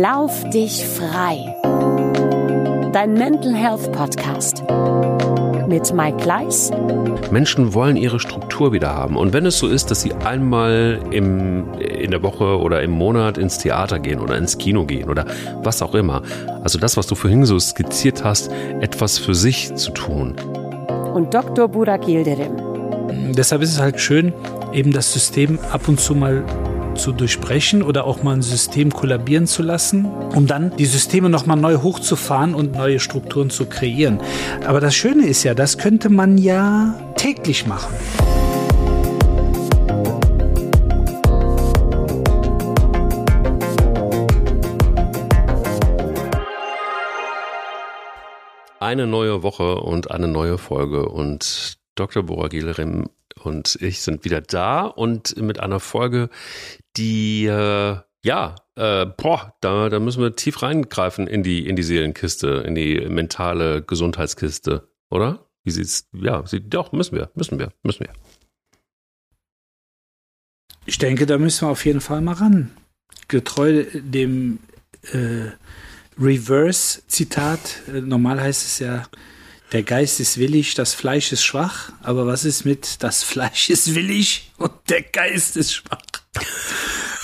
Lauf dich frei. Dein Mental Health Podcast mit Mike Gleis. Menschen wollen ihre Struktur wieder haben. Und wenn es so ist, dass sie einmal im, in der Woche oder im Monat ins Theater gehen oder ins Kino gehen oder was auch immer, also das, was du vorhin so skizziert hast, etwas für sich zu tun. Und Dr. Burak Yildirim. Deshalb ist es halt schön, eben das System ab und zu mal zu durchbrechen oder auch mal ein System kollabieren zu lassen, um dann die Systeme nochmal neu hochzufahren und neue Strukturen zu kreieren. Aber das Schöne ist ja, das könnte man ja täglich machen. Eine neue Woche und eine neue Folge und Dr. Boragil und ich sind wieder da und mit einer Folge, die äh, ja, äh, boah, da, da müssen wir tief reingreifen in die, in die Seelenkiste, in die mentale Gesundheitskiste, oder? Wie sieht's, ja, sieht, doch, müssen wir, müssen wir, müssen wir. Ich denke, da müssen wir auf jeden Fall mal ran. Getreu dem äh, Reverse-Zitat, äh, normal heißt es ja, der Geist ist willig, das Fleisch ist schwach, aber was ist mit das Fleisch ist willig und der Geist ist schwach?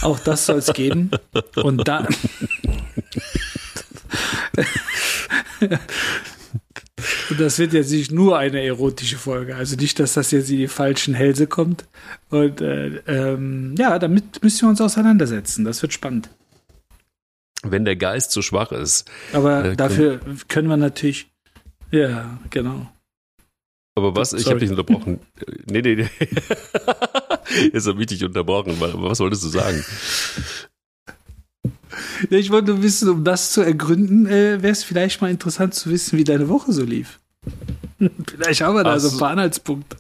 Auch das soll es geben. Und da. Und das wird jetzt nicht nur eine erotische Folge. Also nicht, dass das jetzt in die falschen Hälse kommt. Und äh, ähm, ja, damit müssen wir uns auseinandersetzen. Das wird spannend. Wenn der Geist zu schwach ist. Aber äh, dafür können wir natürlich. Ja, genau. Aber was? Ich habe dich unterbrochen. Nee, nee, nee. Jetzt habe ich dich unterbrochen. Was wolltest du sagen? Ich wollte nur wissen, um das zu ergründen, äh, wäre es vielleicht mal interessant zu wissen, wie deine Woche so lief. vielleicht haben wir da Ach so ein paar Anhaltspunkte.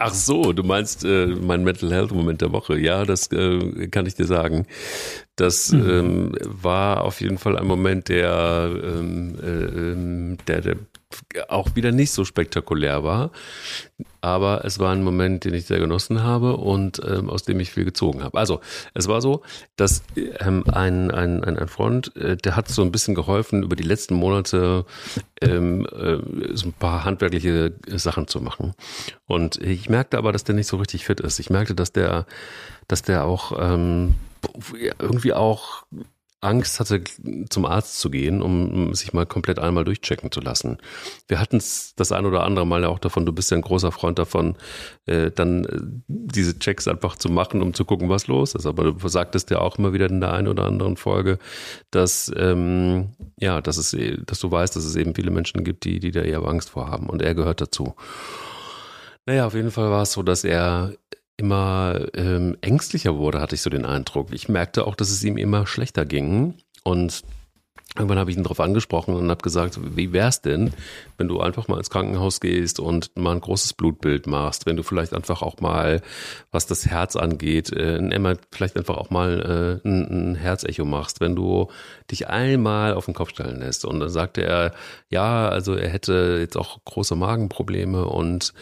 Ach so, du meinst äh, mein Mental Health Moment der Woche. Ja, das äh, kann ich dir sagen. Das mhm. ähm, war auf jeden Fall ein Moment, der, ähm, äh, ähm, der, der auch wieder nicht so spektakulär war. Aber es war ein Moment, den ich sehr genossen habe und ähm, aus dem ich viel gezogen habe. Also, es war so, dass ähm, ein, ein, ein, ein Freund, äh, der hat so ein bisschen geholfen, über die letzten Monate ähm, äh, so ein paar handwerkliche Sachen zu machen. Und ich merkte aber, dass der nicht so richtig fit ist. Ich merkte, dass der, dass der auch ähm, irgendwie auch Angst hatte, zum Arzt zu gehen, um sich mal komplett einmal durchchecken zu lassen. Wir hatten es das ein oder andere Mal ja auch davon, du bist ja ein großer Freund davon, äh, dann äh, diese Checks einfach zu machen, um zu gucken, was los ist. Aber du sagtest ja auch immer wieder in der einen oder anderen Folge, dass ähm, ja, dass es, dass du weißt, dass es eben viele Menschen gibt, die, die da eher Angst vor haben. Und er gehört dazu. Naja, auf jeden Fall war es so, dass er immer ähm, ängstlicher wurde, hatte ich so den Eindruck. Ich merkte auch, dass es ihm immer schlechter ging. Und irgendwann habe ich ihn darauf angesprochen und habe gesagt, wie wär's denn, wenn du einfach mal ins Krankenhaus gehst und mal ein großes Blutbild machst, wenn du vielleicht einfach auch mal, was das Herz angeht, äh, vielleicht einfach auch mal äh, ein, ein Herzecho machst, wenn du dich einmal auf den Kopf stellen lässt. Und dann sagte er, ja, also er hätte jetzt auch große Magenprobleme und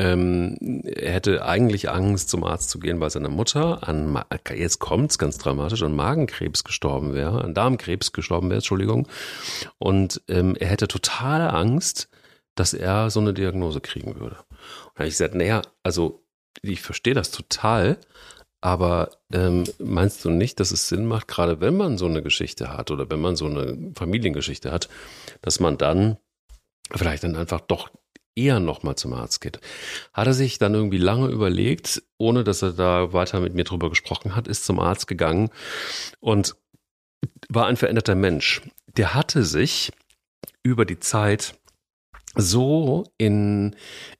ähm, er hätte eigentlich Angst, zum Arzt zu gehen, weil seine Mutter an, jetzt kommt's ganz dramatisch, an Magenkrebs gestorben wäre, an Darmkrebs gestorben wäre, Entschuldigung. Und ähm, er hätte totale Angst, dass er so eine Diagnose kriegen würde. Und da habe ich gesagt, naja, also ich verstehe das total, aber ähm, meinst du nicht, dass es Sinn macht, gerade wenn man so eine Geschichte hat oder wenn man so eine Familiengeschichte hat, dass man dann vielleicht dann einfach doch eher nochmal zum Arzt geht. Hat er sich dann irgendwie lange überlegt, ohne dass er da weiter mit mir drüber gesprochen hat, ist zum Arzt gegangen und war ein veränderter Mensch. Der hatte sich über die Zeit so in,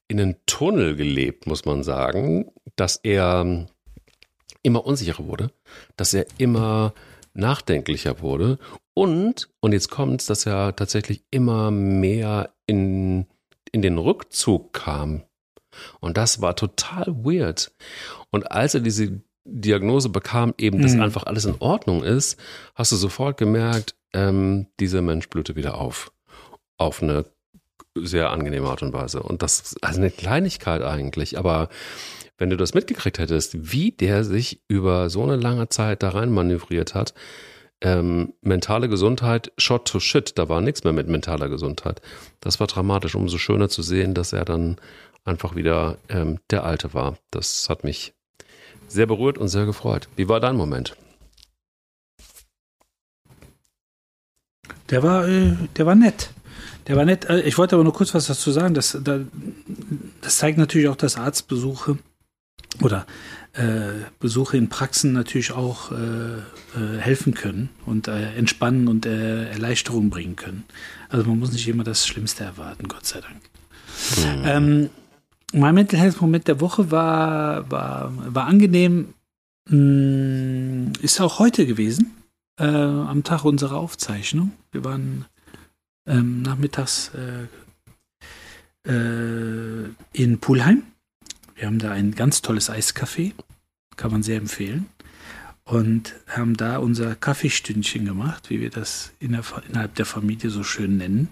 in einen Tunnel gelebt, muss man sagen, dass er immer unsicherer wurde, dass er immer nachdenklicher wurde und, und jetzt es, dass er tatsächlich immer mehr in in den Rückzug kam. Und das war total weird. Und als er diese Diagnose bekam, eben, dass mhm. einfach alles in Ordnung ist, hast du sofort gemerkt, ähm, dieser Mensch blühte wieder auf. Auf eine sehr angenehme Art und Weise. Und das ist also eine Kleinigkeit eigentlich, aber wenn du das mitgekriegt hättest, wie der sich über so eine lange Zeit da rein manövriert hat, ähm, mentale Gesundheit, shot to shit, da war nichts mehr mit mentaler Gesundheit. Das war dramatisch, umso schöner zu sehen, dass er dann einfach wieder ähm, der Alte war. Das hat mich sehr berührt und sehr gefreut. Wie war dein Moment? Der war, äh, der war nett. Der war nett. Äh, ich wollte aber nur kurz was dazu sagen. Das, das zeigt natürlich auch, dass Arztbesuche oder Besuche in Praxen natürlich auch äh, äh, helfen können und äh, entspannen und äh, Erleichterung bringen können. Also man muss nicht immer das Schlimmste erwarten, Gott sei Dank. Mhm. Ähm, mein Mental Health Moment der Woche war, war, war angenehm. Hm, ist auch heute gewesen, äh, am Tag unserer Aufzeichnung. Wir waren ähm, nachmittags in Pulheim wir haben da ein ganz tolles Eiscafé, kann man sehr empfehlen. Und haben da unser Kaffeestündchen gemacht, wie wir das innerhalb der Familie so schön nennen.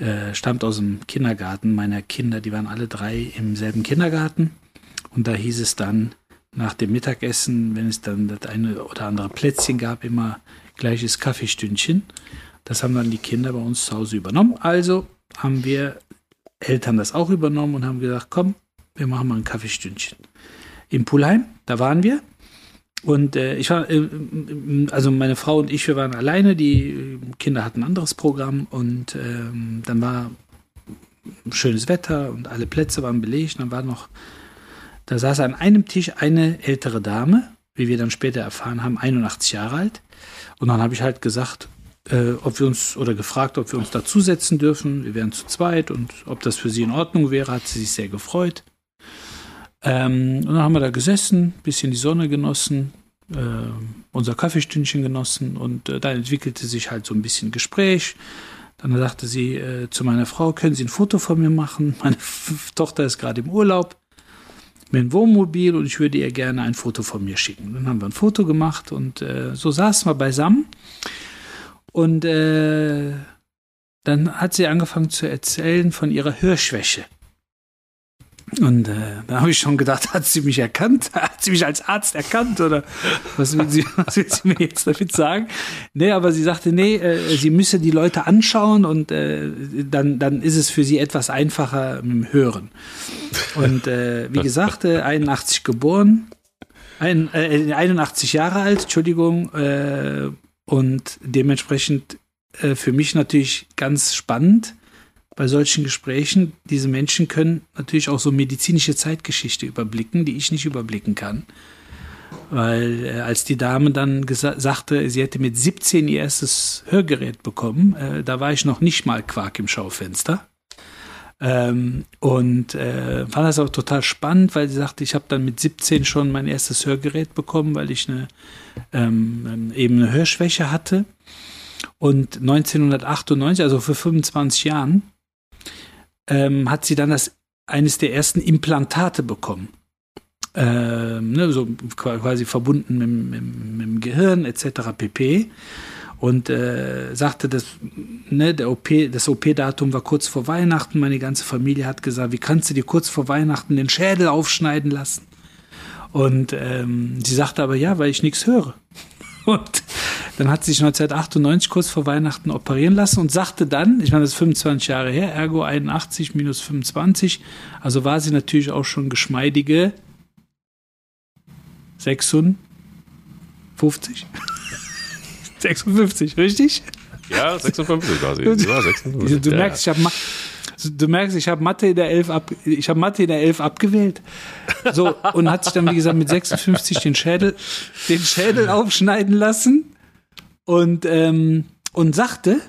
Äh, stammt aus dem Kindergarten meiner Kinder, die waren alle drei im selben Kindergarten. Und da hieß es dann nach dem Mittagessen, wenn es dann das eine oder andere Plätzchen gab, immer gleiches Kaffeestündchen. Das haben dann die Kinder bei uns zu Hause übernommen. Also haben wir Eltern das auch übernommen und haben gesagt, komm, wir machen mal ein Kaffeestündchen. Im Pulheim, da waren wir. Und äh, ich war, äh, also meine Frau und ich, wir waren alleine, die Kinder hatten ein anderes Programm und ähm, dann war schönes Wetter und alle Plätze waren belegt. Dann war noch, da saß an einem Tisch eine ältere Dame, wie wir dann später erfahren haben, 81 Jahre alt. Und dann habe ich halt gesagt, äh, ob wir uns oder gefragt, ob wir uns dazusetzen dürfen. Wir wären zu zweit und ob das für sie in Ordnung wäre, hat sie sich sehr gefreut. Ähm, und dann haben wir da gesessen, bisschen die Sonne genossen, äh, unser Kaffeestündchen genossen und äh, dann entwickelte sich halt so ein bisschen Gespräch. Dann sagte sie äh, zu meiner Frau, können Sie ein Foto von mir machen? Meine Tochter ist gerade im Urlaub mit einem Wohnmobil und ich würde ihr gerne ein Foto von mir schicken. Dann haben wir ein Foto gemacht und äh, so saßen wir beisammen. Und äh, dann hat sie angefangen zu erzählen von ihrer Hörschwäche. Und äh, da habe ich schon gedacht, hat sie mich erkannt? Hat sie mich als Arzt erkannt? Oder was will sie, was will sie mir jetzt damit sagen? Nee, aber sie sagte, nee, äh, sie müsse die Leute anschauen und äh, dann, dann ist es für sie etwas einfacher dem Hören. Und äh, wie gesagt, äh, 81 geboren, ein, äh, 81 Jahre alt, Entschuldigung, äh, und dementsprechend äh, für mich natürlich ganz spannend bei solchen Gesprächen, diese Menschen können natürlich auch so medizinische Zeitgeschichte überblicken, die ich nicht überblicken kann. Weil äh, als die Dame dann sagte, sie hätte mit 17 ihr erstes Hörgerät bekommen, äh, da war ich noch nicht mal Quark im Schaufenster. Ähm, und äh, fand das auch total spannend, weil sie sagte, ich habe dann mit 17 schon mein erstes Hörgerät bekommen, weil ich eine, ähm, eben eine Hörschwäche hatte. Und 1998, also vor 25 Jahren, ähm, hat sie dann das, eines der ersten Implantate bekommen. Ähm, ne, so quasi verbunden mit, mit, mit dem Gehirn etc. pp. Und äh, sagte, dass, ne, der OP, das OP-Datum war kurz vor Weihnachten. Meine ganze Familie hat gesagt, wie kannst du dir kurz vor Weihnachten den Schädel aufschneiden lassen? Und ähm, sie sagte aber ja, weil ich nichts höre. Und dann hat sie sich 1998 kurz vor Weihnachten operieren lassen und sagte dann, ich meine, das ist 25 Jahre her, ergo 81 minus 25, also war sie natürlich auch schon geschmeidige 56? 56, richtig? Ja, 56 war sie. sie war 56. Du merkst, ich habe du merkst, ich habe Mathe in der 11 ab, ich habe Mathe in der 11 abgewählt. So und hat sich dann wie gesagt mit 56 den Schädel den Schädel aufschneiden lassen und, ähm, und sagte,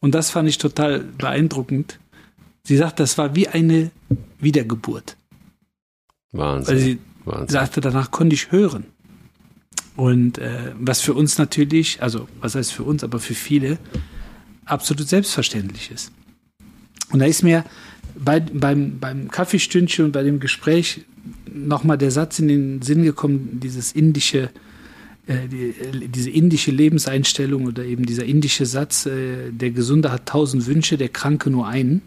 und das fand ich total beeindruckend, sie sagt, das war wie eine Wiedergeburt. Wahnsinn. Weil sie Wahnsinn. sagte, danach konnte ich hören. Und äh, was für uns natürlich, also was heißt für uns, aber für viele absolut selbstverständlich ist. Und da ist mir bei, beim, beim Kaffeestündchen und bei dem Gespräch nochmal der Satz in den Sinn gekommen, dieses indische die, äh, diese indische Lebenseinstellung oder eben dieser indische Satz, äh, der Gesunde hat tausend Wünsche, der Kranke nur einen.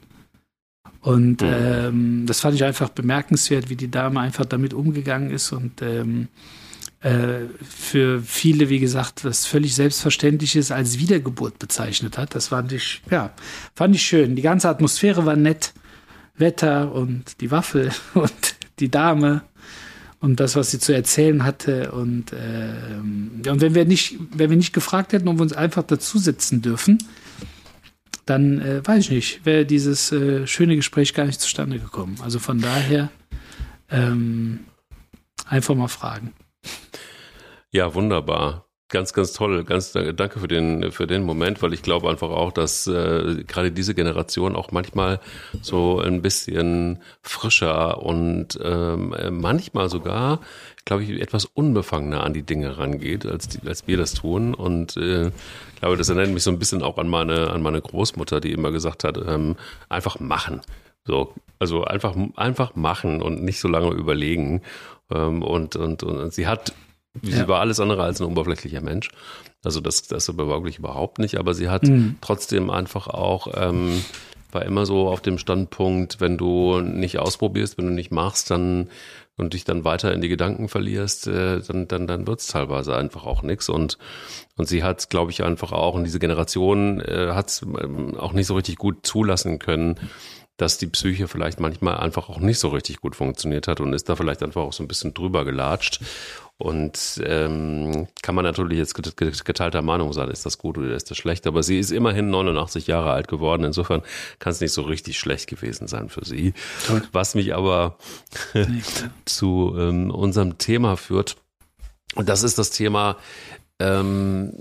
Und mhm. ähm, das fand ich einfach bemerkenswert, wie die Dame einfach damit umgegangen ist und ähm, äh, für viele, wie gesagt, was völlig Selbstverständliches als Wiedergeburt bezeichnet hat. Das fand ich, ja, fand ich schön. Die ganze Atmosphäre war nett. Wetter und die Waffel und die Dame und das, was sie zu erzählen hatte. Und, äh, und wenn wir nicht, wenn wir nicht gefragt hätten, ob wir uns einfach dazusetzen dürfen, dann äh, weiß ich nicht, wäre dieses äh, schöne Gespräch gar nicht zustande gekommen. Also von daher ähm, einfach mal fragen. Ja, wunderbar. Ganz, ganz toll. Ganz danke für den, für den Moment, weil ich glaube einfach auch, dass äh, gerade diese Generation auch manchmal so ein bisschen frischer und ähm, manchmal sogar, glaube ich, etwas unbefangener an die Dinge rangeht, als, die, als wir das tun. Und äh, glaube, das erinnert mich so ein bisschen auch an meine, an meine Großmutter, die immer gesagt hat, ähm, einfach machen. So, also einfach, einfach machen und nicht so lange überlegen. Ähm, und, und, und sie hat Sie ja. war alles andere als ein oberflächlicher Mensch. Also das, das wirklich überhaupt nicht. Aber sie hat mhm. trotzdem einfach auch, ähm, war immer so auf dem Standpunkt, wenn du nicht ausprobierst, wenn du nicht machst, dann und dich dann weiter in die Gedanken verlierst, äh, dann, dann, dann wird's teilweise einfach auch nichts. Und, und sie hat, glaube ich, einfach auch, und diese Generation äh, hat ähm, auch nicht so richtig gut zulassen können, dass die Psyche vielleicht manchmal einfach auch nicht so richtig gut funktioniert hat und ist da vielleicht einfach auch so ein bisschen drüber gelatscht. Und ähm, kann man natürlich jetzt geteilter Meinung sein, ist das gut oder ist das schlecht, aber sie ist immerhin 89 Jahre alt geworden, insofern kann es nicht so richtig schlecht gewesen sein für sie. Toll. Was mich aber zu ähm, unserem Thema führt, und das ist das Thema, ähm,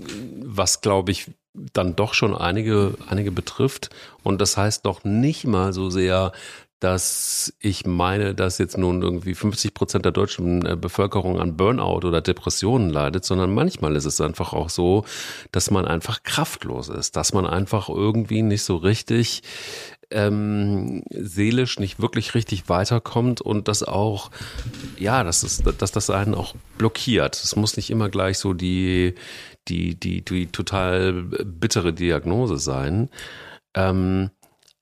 was glaube ich dann doch schon einige, einige betrifft. Und das heißt doch nicht mal so sehr, dass ich meine, dass jetzt nun irgendwie 50 Prozent der deutschen äh, Bevölkerung an Burnout oder Depressionen leidet, sondern manchmal ist es einfach auch so, dass man einfach kraftlos ist, dass man einfach irgendwie nicht so richtig ähm, seelisch nicht wirklich richtig weiterkommt und das auch, ja, dass, es, dass das einen auch blockiert. Es muss nicht immer gleich so die, die, die, die total bittere Diagnose sein. Ähm,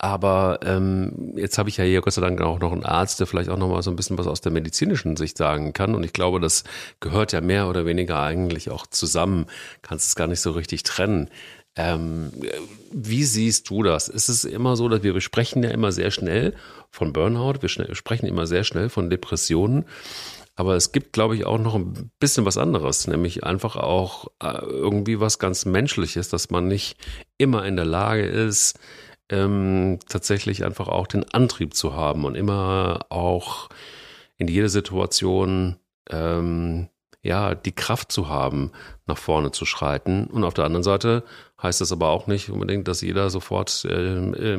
aber ähm, jetzt habe ich ja hier Gott sei Dank auch noch einen Arzt, der vielleicht auch noch mal so ein bisschen was aus der medizinischen Sicht sagen kann. Und ich glaube, das gehört ja mehr oder weniger eigentlich auch zusammen. Kannst es gar nicht so richtig trennen. Ähm, wie siehst du das? Ist es immer so, dass wir besprechen ja immer sehr schnell von Burnout, wir sprechen immer sehr schnell von Depressionen. Aber es gibt, glaube ich, auch noch ein bisschen was anderes, nämlich einfach auch äh, irgendwie was ganz Menschliches, dass man nicht immer in der Lage ist, ähm, tatsächlich einfach auch den Antrieb zu haben und immer auch in jeder Situation ähm, ja die Kraft zu haben, nach vorne zu schreiten. Und auf der anderen Seite heißt das aber auch nicht unbedingt, dass jeder sofort äh, äh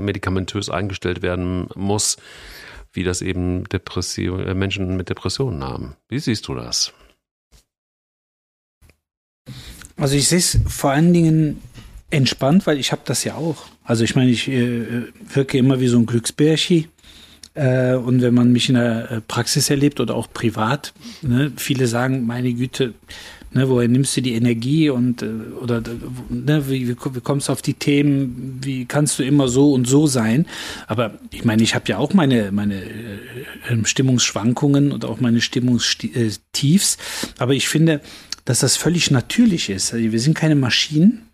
medikamentös eingestellt werden muss, wie das eben Depression, äh, Menschen mit Depressionen haben. Wie siehst du das? Also ich sehe es vor allen Dingen entspannt, weil ich habe das ja auch. Also ich meine, ich äh, wirke immer wie so ein Glücksbärchi. Äh, und wenn man mich in der äh, Praxis erlebt oder auch privat, ne, viele sagen, meine Güte, ne, woher nimmst du die Energie und äh, oder ne, wie, wie, wie kommst du auf die Themen, wie kannst du immer so und so sein? Aber ich meine, ich habe ja auch meine, meine äh, ähm, Stimmungsschwankungen und auch meine Stimmungstiefs. Aber ich finde, dass das völlig natürlich ist. Also wir sind keine Maschinen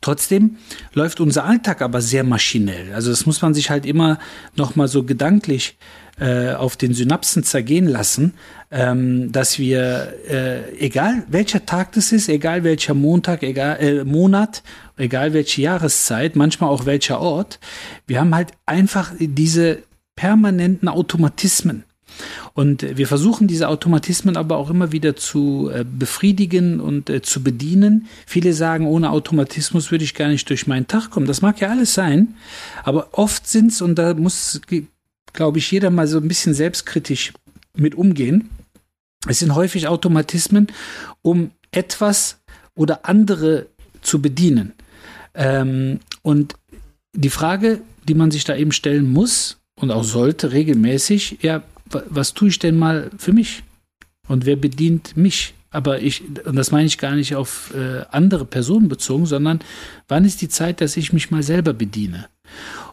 Trotzdem läuft unser Alltag aber sehr maschinell. Also das muss man sich halt immer noch mal so gedanklich äh, auf den Synapsen zergehen lassen, ähm, dass wir, äh, egal welcher Tag das ist, egal welcher Montag, egal äh, Monat, egal welche Jahreszeit, manchmal auch welcher Ort, wir haben halt einfach diese permanenten Automatismen. Und wir versuchen diese Automatismen aber auch immer wieder zu äh, befriedigen und äh, zu bedienen. Viele sagen, ohne Automatismus würde ich gar nicht durch meinen Tag kommen. Das mag ja alles sein, aber oft sind es, und da muss, glaube ich, jeder mal so ein bisschen selbstkritisch mit umgehen, es sind häufig Automatismen, um etwas oder andere zu bedienen. Ähm, und die Frage, die man sich da eben stellen muss und auch sollte regelmäßig, ja, was tue ich denn mal für mich? Und wer bedient mich? Aber ich, und das meine ich gar nicht auf äh, andere Personen bezogen, sondern wann ist die Zeit, dass ich mich mal selber bediene?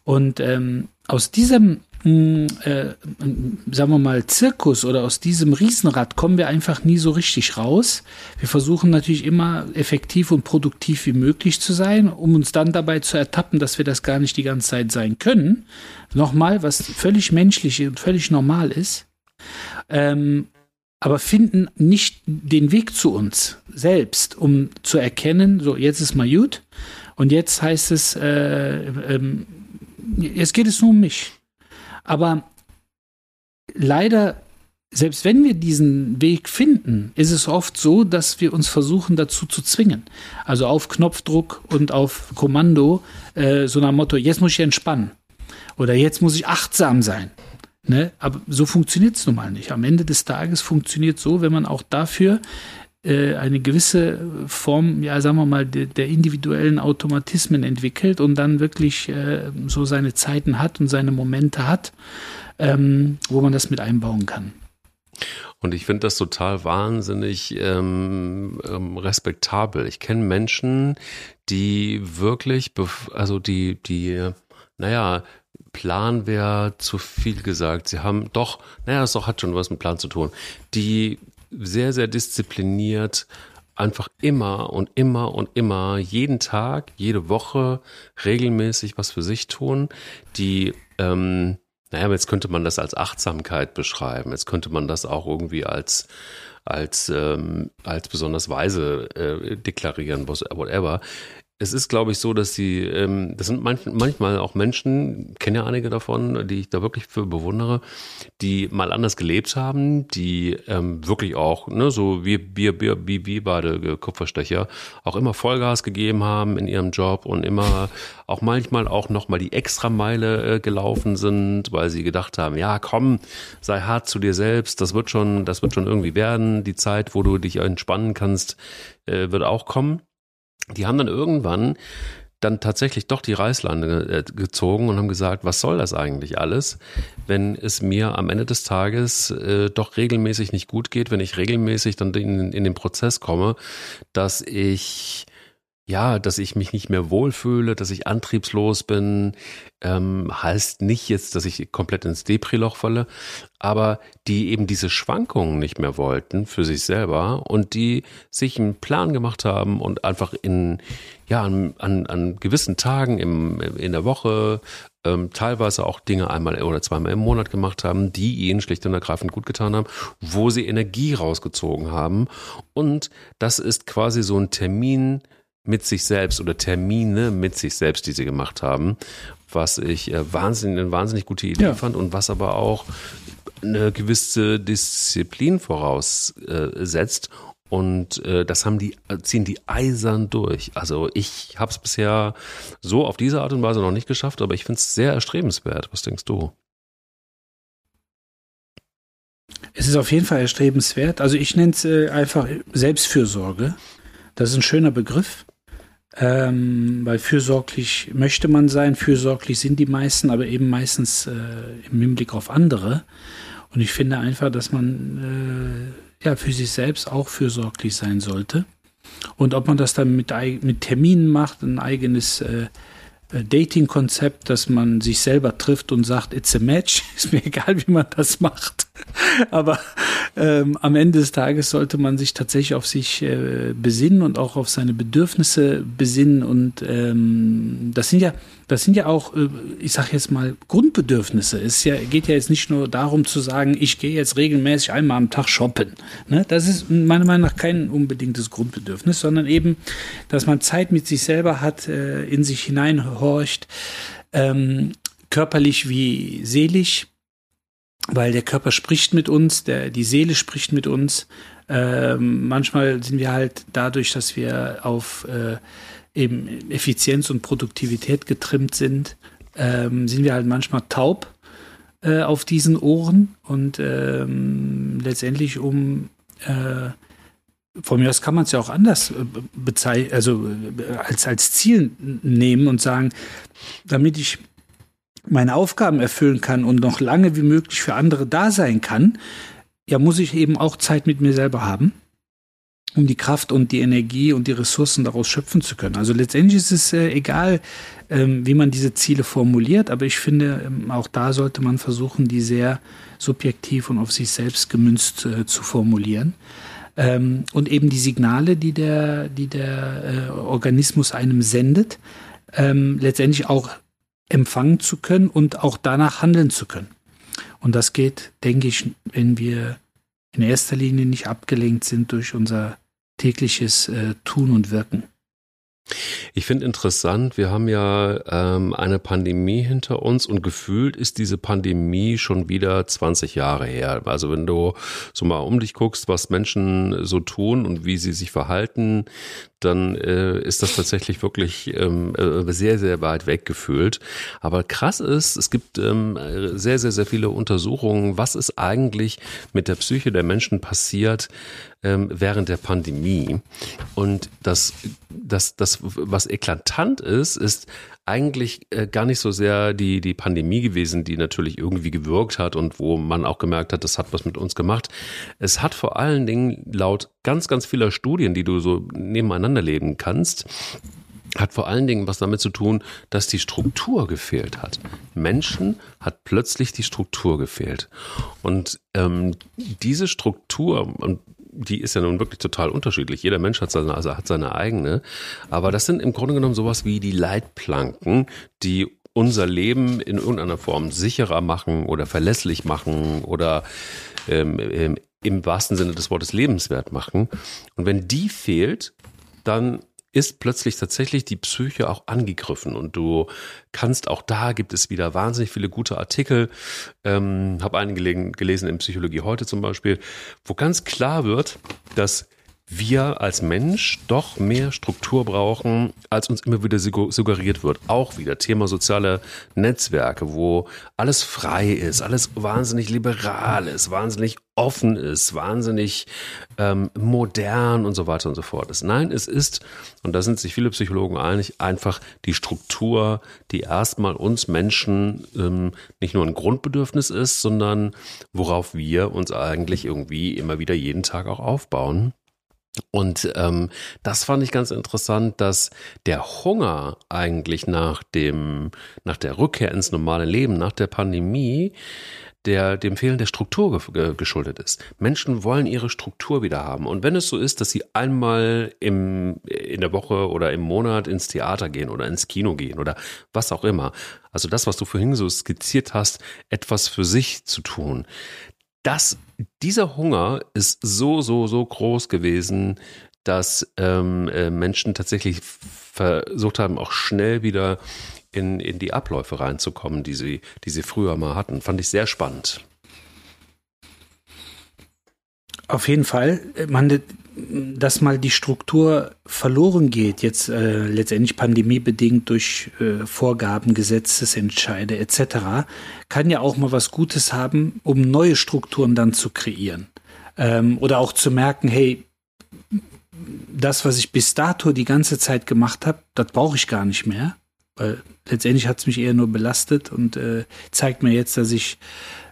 Und ähm, aus diesem mh, äh, sagen wir mal, Zirkus oder aus diesem Riesenrad kommen wir einfach nie so richtig raus. Wir versuchen natürlich immer effektiv und produktiv wie möglich zu sein, um uns dann dabei zu ertappen, dass wir das gar nicht die ganze Zeit sein können. Nochmal, was völlig menschlich und völlig normal ist. Ähm, aber finden nicht den Weg zu uns selbst, um zu erkennen, so jetzt ist mal gut und jetzt heißt es, äh, ähm, jetzt geht es nur um mich. Aber leider, selbst wenn wir diesen Weg finden, ist es oft so, dass wir uns versuchen dazu zu zwingen. Also auf Knopfdruck und auf Kommando, äh, so nach dem Motto, jetzt muss ich entspannen. Oder jetzt muss ich achtsam sein. Ne? Aber so funktioniert es nun mal nicht. Am Ende des Tages funktioniert so, wenn man auch dafür äh, eine gewisse Form, ja, sagen wir mal, de, der individuellen Automatismen entwickelt und dann wirklich äh, so seine Zeiten hat und seine Momente hat, ähm, wo man das mit einbauen kann. Und ich finde das total wahnsinnig ähm, ähm, respektabel. Ich kenne Menschen, die wirklich, also die, die, naja, Plan wäre zu viel gesagt. Sie haben doch, naja, doch hat schon was mit Plan zu tun. Die sehr, sehr diszipliniert einfach immer und immer und immer, jeden Tag, jede Woche regelmäßig was für sich tun, die, ähm, naja, jetzt könnte man das als Achtsamkeit beschreiben, jetzt könnte man das auch irgendwie als als ähm, als besonders weise äh, deklarieren, whatever es ist, glaube ich, so, dass sie, ähm, das sind manch, manchmal auch Menschen, kenne ja einige davon, die ich da wirklich für bewundere, die mal anders gelebt haben, die ähm, wirklich auch, ne, so wie wir, wir, wie wir beide Kupferstecher, auch immer Vollgas gegeben haben in ihrem Job und immer auch manchmal auch nochmal die Extrameile äh, gelaufen sind, weil sie gedacht haben, ja, komm, sei hart zu dir selbst, das wird schon, das wird schon irgendwie werden, die Zeit, wo du dich entspannen kannst, äh, wird auch kommen. Die haben dann irgendwann dann tatsächlich doch die Reißlande äh, gezogen und haben gesagt, was soll das eigentlich alles, wenn es mir am Ende des Tages äh, doch regelmäßig nicht gut geht, wenn ich regelmäßig dann in, in den Prozess komme, dass ich ja, dass ich mich nicht mehr wohlfühle, dass ich antriebslos bin, ähm, heißt nicht jetzt, dass ich komplett ins Depri-Loch falle, aber die eben diese Schwankungen nicht mehr wollten für sich selber und die sich einen Plan gemacht haben und einfach in, ja, an, an, an gewissen Tagen im, in der Woche ähm, teilweise auch Dinge einmal oder zweimal im Monat gemacht haben, die ihnen schlicht und ergreifend gut getan haben, wo sie Energie rausgezogen haben. Und das ist quasi so ein Termin, mit sich selbst oder Termine mit sich selbst, die sie gemacht haben, was ich äh, wahnsinnig, eine wahnsinnig gute Idee ja. fand und was aber auch eine gewisse Disziplin voraussetzt. Und äh, das haben die, ziehen die eisern durch. Also ich habe es bisher so auf diese Art und Weise noch nicht geschafft, aber ich finde es sehr erstrebenswert. Was denkst du? Es ist auf jeden Fall erstrebenswert. Also ich nenne es äh, einfach Selbstfürsorge. Das ist ein schöner Begriff. Ähm, weil fürsorglich möchte man sein, fürsorglich sind die meisten, aber eben meistens äh, im Hinblick auf andere. Und ich finde einfach, dass man äh, ja für sich selbst auch fürsorglich sein sollte. Und ob man das dann mit, mit Terminen macht, ein eigenes äh, Dating-Konzept, dass man sich selber trifft und sagt, it's a match, ist mir egal, wie man das macht. Aber ähm, am Ende des Tages sollte man sich tatsächlich auf sich äh, besinnen und auch auf seine Bedürfnisse besinnen. Und ähm, das sind ja, das sind ja auch, äh, ich sage jetzt mal, Grundbedürfnisse. Es geht ja jetzt nicht nur darum zu sagen, ich gehe jetzt regelmäßig einmal am Tag shoppen. Ne? Das ist meiner Meinung nach kein unbedingtes Grundbedürfnis, sondern eben, dass man Zeit mit sich selber hat, äh, in sich hineinhorcht, ähm, körperlich wie seelisch weil der Körper spricht mit uns, der, die Seele spricht mit uns. Ähm, manchmal sind wir halt dadurch, dass wir auf äh, eben Effizienz und Produktivität getrimmt sind, ähm, sind wir halt manchmal taub äh, auf diesen Ohren und ähm, letztendlich um äh, von mir aus kann man es ja auch anders äh, bezeichnen, also äh, als, als Ziel nehmen und sagen, damit ich meine Aufgaben erfüllen kann und noch lange wie möglich für andere da sein kann, ja, muss ich eben auch Zeit mit mir selber haben. Um die Kraft und die Energie und die Ressourcen daraus schöpfen zu können. Also letztendlich ist es äh, egal, ähm, wie man diese Ziele formuliert, aber ich finde, ähm, auch da sollte man versuchen, die sehr subjektiv und auf sich selbst gemünzt äh, zu formulieren. Ähm, und eben die Signale, die der, die der äh, Organismus einem sendet, ähm, letztendlich auch empfangen zu können und auch danach handeln zu können. Und das geht, denke ich, wenn wir in erster Linie nicht abgelenkt sind durch unser tägliches äh, Tun und Wirken. Ich finde interessant, wir haben ja ähm, eine Pandemie hinter uns und gefühlt ist diese Pandemie schon wieder 20 Jahre her. Also wenn du so mal um dich guckst, was Menschen so tun und wie sie sich verhalten, dann äh, ist das tatsächlich wirklich ähm, äh, sehr, sehr weit weg gefühlt. Aber krass ist, es gibt ähm, sehr, sehr, sehr viele Untersuchungen, was ist eigentlich mit der Psyche der Menschen passiert ähm, während der Pandemie. Und das, das, das, was eklatant ist, ist, eigentlich äh, gar nicht so sehr die, die Pandemie gewesen, die natürlich irgendwie gewirkt hat und wo man auch gemerkt hat, das hat was mit uns gemacht. Es hat vor allen Dingen laut ganz, ganz vieler Studien, die du so nebeneinander leben kannst, hat vor allen Dingen was damit zu tun, dass die Struktur gefehlt hat. Menschen hat plötzlich die Struktur gefehlt. Und ähm, diese Struktur, und die ist ja nun wirklich total unterschiedlich. Jeder Mensch hat seine, also hat seine eigene. Aber das sind im Grunde genommen sowas wie die Leitplanken, die unser Leben in irgendeiner Form sicherer machen oder verlässlich machen oder ähm, ähm, im wahrsten Sinne des Wortes lebenswert machen. Und wenn die fehlt, dann ist plötzlich tatsächlich die Psyche auch angegriffen und du kannst auch da gibt es wieder wahnsinnig viele gute Artikel. Ähm, habe einige gelesen in Psychologie heute zum Beispiel, wo ganz klar wird, dass wir als Mensch doch mehr Struktur brauchen, als uns immer wieder suggeriert wird. Auch wieder Thema soziale Netzwerke, wo alles frei ist, alles wahnsinnig liberal ist, wahnsinnig offen ist, wahnsinnig ähm, modern und so weiter und so fort ist. Nein, es ist, und da sind sich viele Psychologen einig, einfach die Struktur, die erstmal uns Menschen ähm, nicht nur ein Grundbedürfnis ist, sondern worauf wir uns eigentlich irgendwie immer wieder jeden Tag auch aufbauen. Und ähm, das fand ich ganz interessant, dass der Hunger eigentlich nach dem, nach der Rückkehr ins normale Leben, nach der Pandemie, der dem Fehlen der Struktur ge geschuldet ist. Menschen wollen ihre Struktur wieder haben. Und wenn es so ist, dass sie einmal im, in der Woche oder im Monat ins Theater gehen oder ins Kino gehen oder was auch immer, also das, was du vorhin so skizziert hast, etwas für sich zu tun, das, dieser Hunger ist so, so, so groß gewesen, dass ähm, äh, Menschen tatsächlich versucht haben, auch schnell wieder in, in die Abläufe reinzukommen, die sie, die sie früher mal hatten. Fand ich sehr spannend. Auf jeden Fall. Man, dass mal die Struktur verloren geht, jetzt äh, letztendlich pandemiebedingt durch äh, Vorgaben, Gesetzesentscheide etc., kann ja auch mal was Gutes haben, um neue Strukturen dann zu kreieren. Ähm, oder auch zu merken, hey, das, was ich bis dato die ganze Zeit gemacht habe, das brauche ich gar nicht mehr. Weil letztendlich hat es mich eher nur belastet und äh, zeigt mir jetzt, dass ich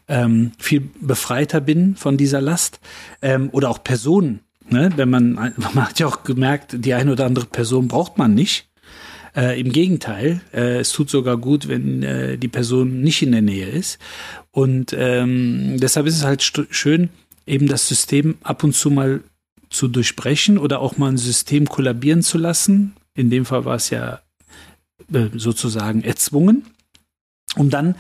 ähm, viel befreiter bin von dieser Last. Ähm, oder auch Personen, Ne? Wenn man, man hat ja auch gemerkt, die eine oder andere Person braucht man nicht. Äh, Im Gegenteil, äh, es tut sogar gut, wenn äh, die Person nicht in der Nähe ist. Und ähm, deshalb ist es halt schön, eben das System ab und zu mal zu durchbrechen oder auch mal ein System kollabieren zu lassen. In dem Fall war es ja äh, sozusagen erzwungen um dann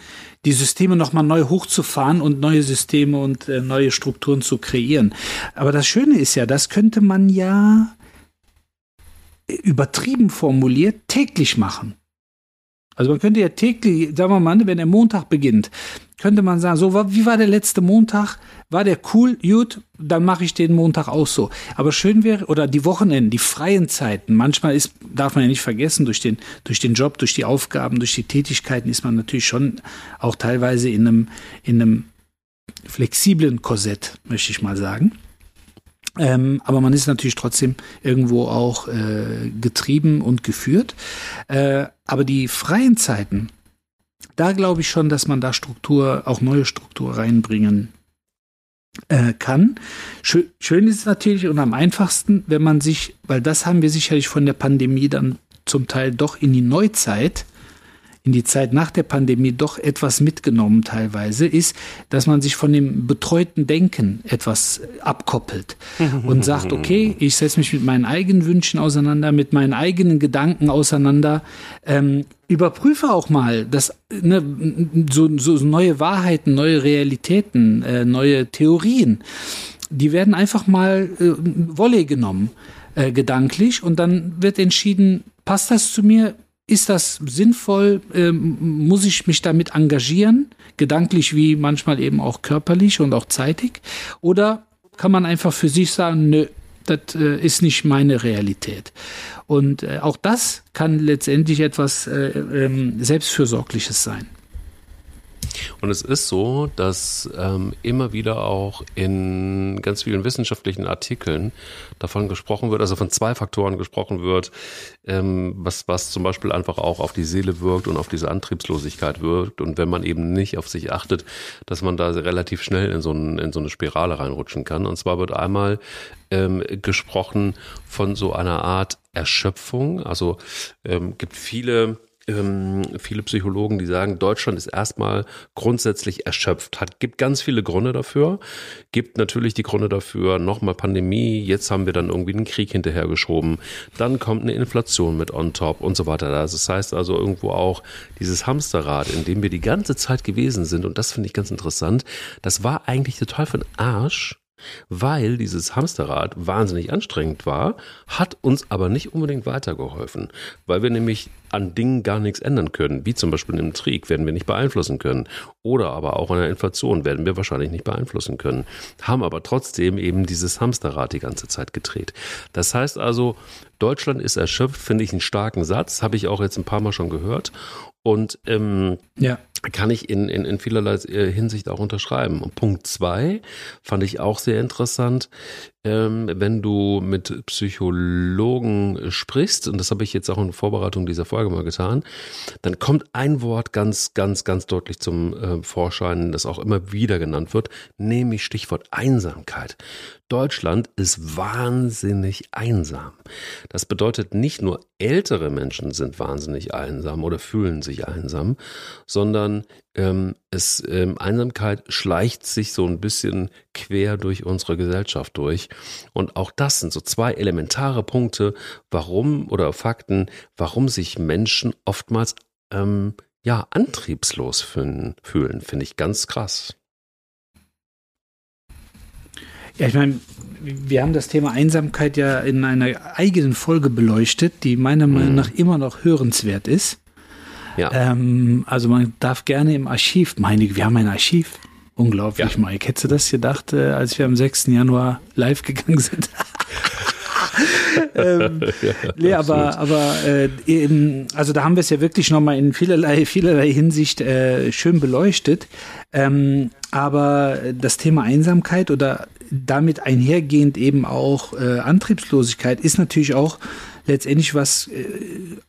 die Systeme nochmal neu hochzufahren und neue Systeme und äh, neue Strukturen zu kreieren. Aber das Schöne ist ja, das könnte man ja übertrieben formuliert täglich machen. Also man könnte ja täglich, sagen wir mal, wenn der Montag beginnt, könnte man sagen, so, wie war der letzte Montag? War der cool, gut, dann mache ich den Montag auch so. Aber schön wäre, oder die Wochenenden, die freien Zeiten, manchmal ist, darf man ja nicht vergessen, durch den, durch den Job, durch die Aufgaben, durch die Tätigkeiten ist man natürlich schon auch teilweise in einem, in einem flexiblen Korsett, möchte ich mal sagen. Ähm, aber man ist natürlich trotzdem irgendwo auch äh, getrieben und geführt. Äh, aber die freien Zeiten, da glaube ich schon, dass man da Struktur, auch neue Struktur reinbringen äh, kann. Schön, schön ist es natürlich und am einfachsten, wenn man sich, weil das haben wir sicherlich von der Pandemie dann zum Teil doch in die Neuzeit in die Zeit nach der Pandemie doch etwas mitgenommen teilweise, ist, dass man sich von dem betreuten Denken etwas abkoppelt und sagt, okay, ich setze mich mit meinen eigenen Wünschen auseinander, mit meinen eigenen Gedanken auseinander, ähm, überprüfe auch mal, dass ne, so, so neue Wahrheiten, neue Realitäten, äh, neue Theorien, die werden einfach mal äh, Wolle genommen, äh, gedanklich, und dann wird entschieden, passt das zu mir? Ist das sinnvoll? Ähm, muss ich mich damit engagieren? Gedanklich wie manchmal eben auch körperlich und auch zeitig? Oder kann man einfach für sich sagen, nö, das äh, ist nicht meine Realität. Und äh, auch das kann letztendlich etwas äh, ähm, Selbstfürsorgliches sein. Und es ist so, dass ähm, immer wieder auch in ganz vielen wissenschaftlichen Artikeln davon gesprochen wird, also von zwei Faktoren gesprochen wird, ähm, was, was zum Beispiel einfach auch auf die Seele wirkt und auf diese Antriebslosigkeit wirkt. Und wenn man eben nicht auf sich achtet, dass man da relativ schnell in so, ein, in so eine Spirale reinrutschen kann. Und zwar wird einmal ähm, gesprochen von so einer Art Erschöpfung. Also ähm, gibt viele ähm, viele Psychologen, die sagen, Deutschland ist erstmal grundsätzlich erschöpft. Hat, gibt ganz viele Gründe dafür. Gibt natürlich die Gründe dafür, nochmal Pandemie, jetzt haben wir dann irgendwie einen Krieg hinterhergeschoben. Dann kommt eine Inflation mit on top und so weiter. Das heißt also irgendwo auch dieses Hamsterrad, in dem wir die ganze Zeit gewesen sind. Und das finde ich ganz interessant. Das war eigentlich total für den Arsch weil dieses Hamsterrad wahnsinnig anstrengend war, hat uns aber nicht unbedingt weitergeholfen, weil wir nämlich an Dingen gar nichts ändern können, wie zum Beispiel im Krieg werden wir nicht beeinflussen können oder aber auch an der Inflation werden wir wahrscheinlich nicht beeinflussen können, haben aber trotzdem eben dieses Hamsterrad die ganze Zeit gedreht. Das heißt also, Deutschland ist erschöpft, finde ich einen starken Satz, habe ich auch jetzt ein paar Mal schon gehört und ähm, ja kann ich in, in, in vielerlei äh, Hinsicht auch unterschreiben. Und Punkt zwei fand ich auch sehr interessant, ähm, wenn du mit Psychologen sprichst, und das habe ich jetzt auch in Vorbereitung dieser Folge mal getan, dann kommt ein Wort ganz, ganz, ganz deutlich zum äh, Vorschein, das auch immer wieder genannt wird, nämlich Stichwort Einsamkeit. Deutschland ist wahnsinnig einsam. Das bedeutet nicht nur ältere Menschen sind wahnsinnig einsam oder fühlen sich einsam, sondern ähm, es, ähm, Einsamkeit schleicht sich so ein bisschen quer durch unsere Gesellschaft durch. Und auch das sind so zwei elementare Punkte, warum oder Fakten, warum sich Menschen oftmals ähm, ja antriebslos fühlen, fühlen finde ich ganz krass. Ja, ich meine, wir haben das Thema Einsamkeit ja in einer eigenen Folge beleuchtet, die meiner Meinung mhm. nach immer noch hörenswert ist. Ja. Ähm, also man darf gerne im Archiv, meine, wir haben ein Archiv. Unglaublich, ja. Mike. Hättest du das gedacht, äh, als wir am 6. Januar live gegangen sind? ähm, ja, nee, aber, aber äh, eben, also da haben wir es ja wirklich nochmal in vielerlei, vielerlei Hinsicht äh, schön beleuchtet. Ähm, aber das Thema Einsamkeit oder damit einhergehend eben auch äh, Antriebslosigkeit ist natürlich auch letztendlich was äh,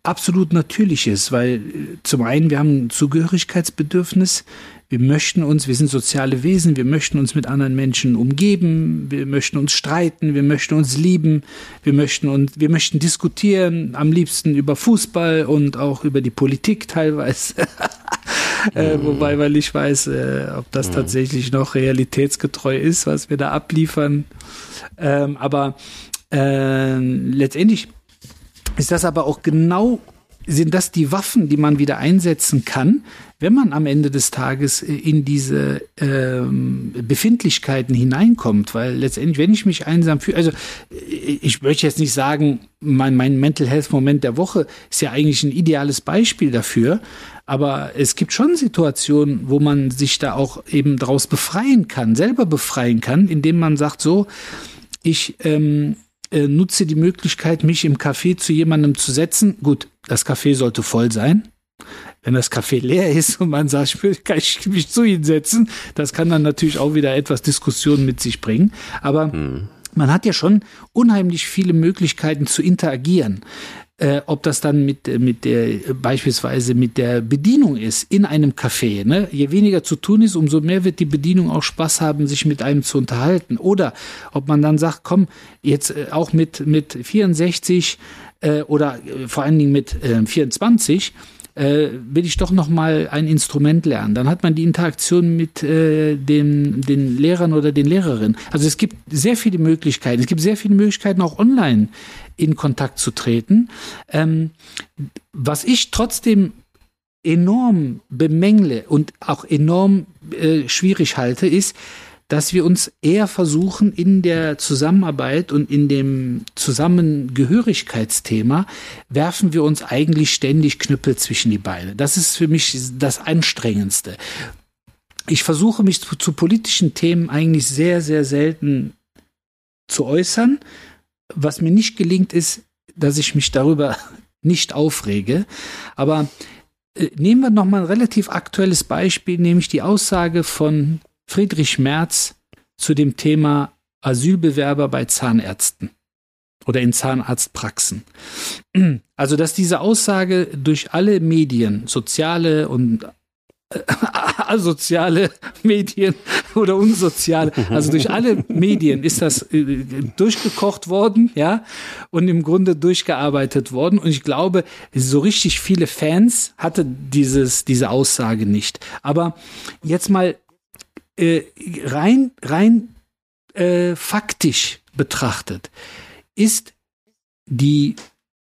absolut Natürliches, weil äh, zum einen wir haben ein Zugehörigkeitsbedürfnis, wir möchten uns, wir sind soziale Wesen, wir möchten uns mit anderen Menschen umgeben, wir möchten uns streiten, wir möchten uns lieben, wir möchten uns, wir möchten diskutieren, am liebsten über Fußball und auch über die Politik teilweise. äh, mhm. wobei, weil ich weiß, äh, ob das mhm. tatsächlich noch realitätsgetreu ist, was wir da abliefern. Ähm, aber äh, letztendlich ist das aber auch genau, sind das die Waffen, die man wieder einsetzen kann, wenn man am Ende des Tages äh, in diese ähm, Befindlichkeiten hineinkommt, weil letztendlich, wenn ich mich einsam fühle, also äh, ich möchte jetzt nicht sagen, mein, mein Mental Health Moment der Woche ist ja eigentlich ein ideales Beispiel dafür, aber es gibt schon Situationen, wo man sich da auch eben daraus befreien kann, selber befreien kann, indem man sagt, so, ich ähm, äh, nutze die Möglichkeit, mich im Café zu jemandem zu setzen. Gut, das Café sollte voll sein. Wenn das Café leer ist und man sagt, kann ich mich zu ihnen setzen, das kann dann natürlich auch wieder etwas Diskussion mit sich bringen. Aber hm. man hat ja schon unheimlich viele Möglichkeiten zu interagieren. Äh, ob das dann mit, mit der, beispielsweise mit der Bedienung ist in einem Café. Ne? Je weniger zu tun ist, umso mehr wird die Bedienung auch Spaß haben, sich mit einem zu unterhalten. Oder ob man dann sagt, komm, jetzt äh, auch mit, mit 64 äh, oder äh, vor allen Dingen mit äh, 24 äh, will ich doch noch mal ein Instrument lernen. Dann hat man die Interaktion mit äh, den, den Lehrern oder den Lehrerinnen. Also es gibt sehr viele Möglichkeiten. Es gibt sehr viele Möglichkeiten, auch online in Kontakt zu treten. Ähm, was ich trotzdem enorm bemängle und auch enorm äh, schwierig halte, ist, dass wir uns eher versuchen, in der Zusammenarbeit und in dem Zusammengehörigkeitsthema werfen wir uns eigentlich ständig Knüppel zwischen die Beine. Das ist für mich das Anstrengendste. Ich versuche mich zu, zu politischen Themen eigentlich sehr, sehr selten zu äußern. Was mir nicht gelingt, ist, dass ich mich darüber nicht aufrege. Aber äh, nehmen wir noch mal ein relativ aktuelles Beispiel, nämlich die Aussage von Friedrich Merz zu dem Thema Asylbewerber bei Zahnärzten oder in Zahnarztpraxen. Also, dass diese Aussage durch alle Medien, soziale und äh, asoziale Medien oder unsoziale, also durch alle Medien ist das äh, durchgekocht worden, ja, und im Grunde durchgearbeitet worden. Und ich glaube, so richtig viele Fans hatte dieses, diese Aussage nicht. Aber jetzt mal äh, rein, rein äh, faktisch betrachtet, ist die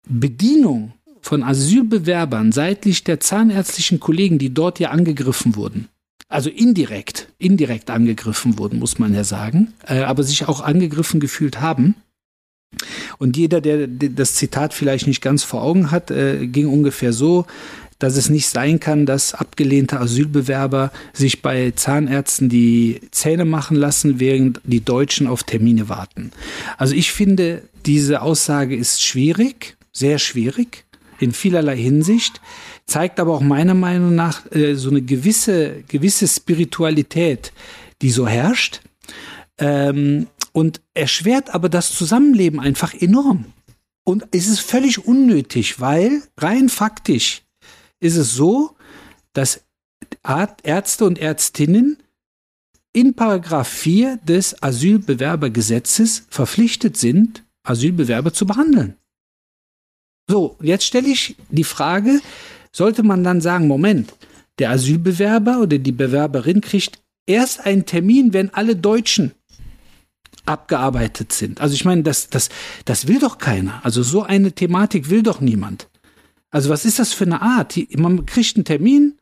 Bedienung von Asylbewerbern seitlich der zahnärztlichen Kollegen, die dort ja angegriffen wurden, also indirekt, indirekt angegriffen wurden, muss man ja sagen, äh, aber sich auch angegriffen gefühlt haben. Und jeder, der das Zitat vielleicht nicht ganz vor Augen hat, äh, ging ungefähr so, dass es nicht sein kann, dass abgelehnte Asylbewerber sich bei Zahnärzten die Zähne machen lassen, während die Deutschen auf Termine warten. Also ich finde, diese Aussage ist schwierig, sehr schwierig in vielerlei Hinsicht, zeigt aber auch meiner Meinung nach äh, so eine gewisse, gewisse Spiritualität, die so herrscht. Ähm, und erschwert aber das Zusammenleben einfach enorm. Und es ist völlig unnötig, weil rein faktisch ist es so, dass Ärzte und Ärztinnen in Paragraph 4 des Asylbewerbergesetzes verpflichtet sind, Asylbewerber zu behandeln. So, jetzt stelle ich die Frage, sollte man dann sagen, Moment, der Asylbewerber oder die Bewerberin kriegt erst einen Termin, wenn alle Deutschen abgearbeitet sind. Also ich meine, das, das, das will doch keiner. Also so eine Thematik will doch niemand. Also was ist das für eine Art? Man kriegt einen Termin,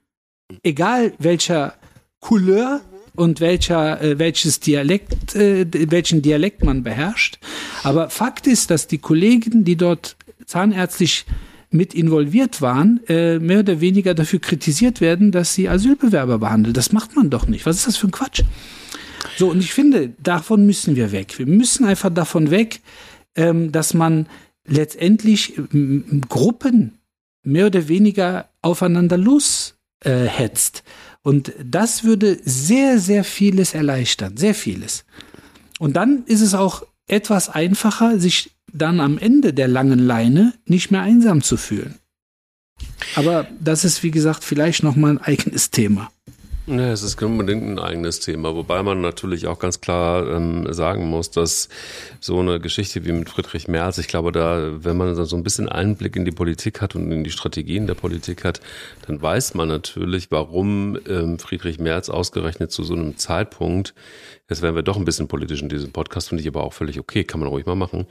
egal welcher Couleur und welcher, äh, welches Dialekt, äh, welchen Dialekt man beherrscht. Aber Fakt ist, dass die Kollegen, die dort zahnärztlich mit involviert waren, äh, mehr oder weniger dafür kritisiert werden, dass sie Asylbewerber behandeln. Das macht man doch nicht. Was ist das für ein Quatsch? So, und ich finde, davon müssen wir weg. Wir müssen einfach davon weg, ähm, dass man letztendlich Gruppen mehr oder weniger aufeinander loshetzt. Äh, und das würde sehr, sehr vieles erleichtern, sehr vieles. Und dann ist es auch etwas einfacher, sich dann am Ende der langen Leine nicht mehr einsam zu fühlen. Aber das ist, wie gesagt, vielleicht nochmal ein eigenes Thema. Ja, es ist unbedingt ein eigenes Thema, wobei man natürlich auch ganz klar ähm, sagen muss, dass so eine Geschichte wie mit Friedrich Merz, ich glaube, da, wenn man so ein bisschen Einblick in die Politik hat und in die Strategien der Politik hat, dann weiß man natürlich, warum ähm, Friedrich Merz ausgerechnet zu so einem Zeitpunkt Jetzt werden wir doch ein bisschen politisch in diesem Podcast, finde ich aber auch völlig okay, kann man ruhig mal machen.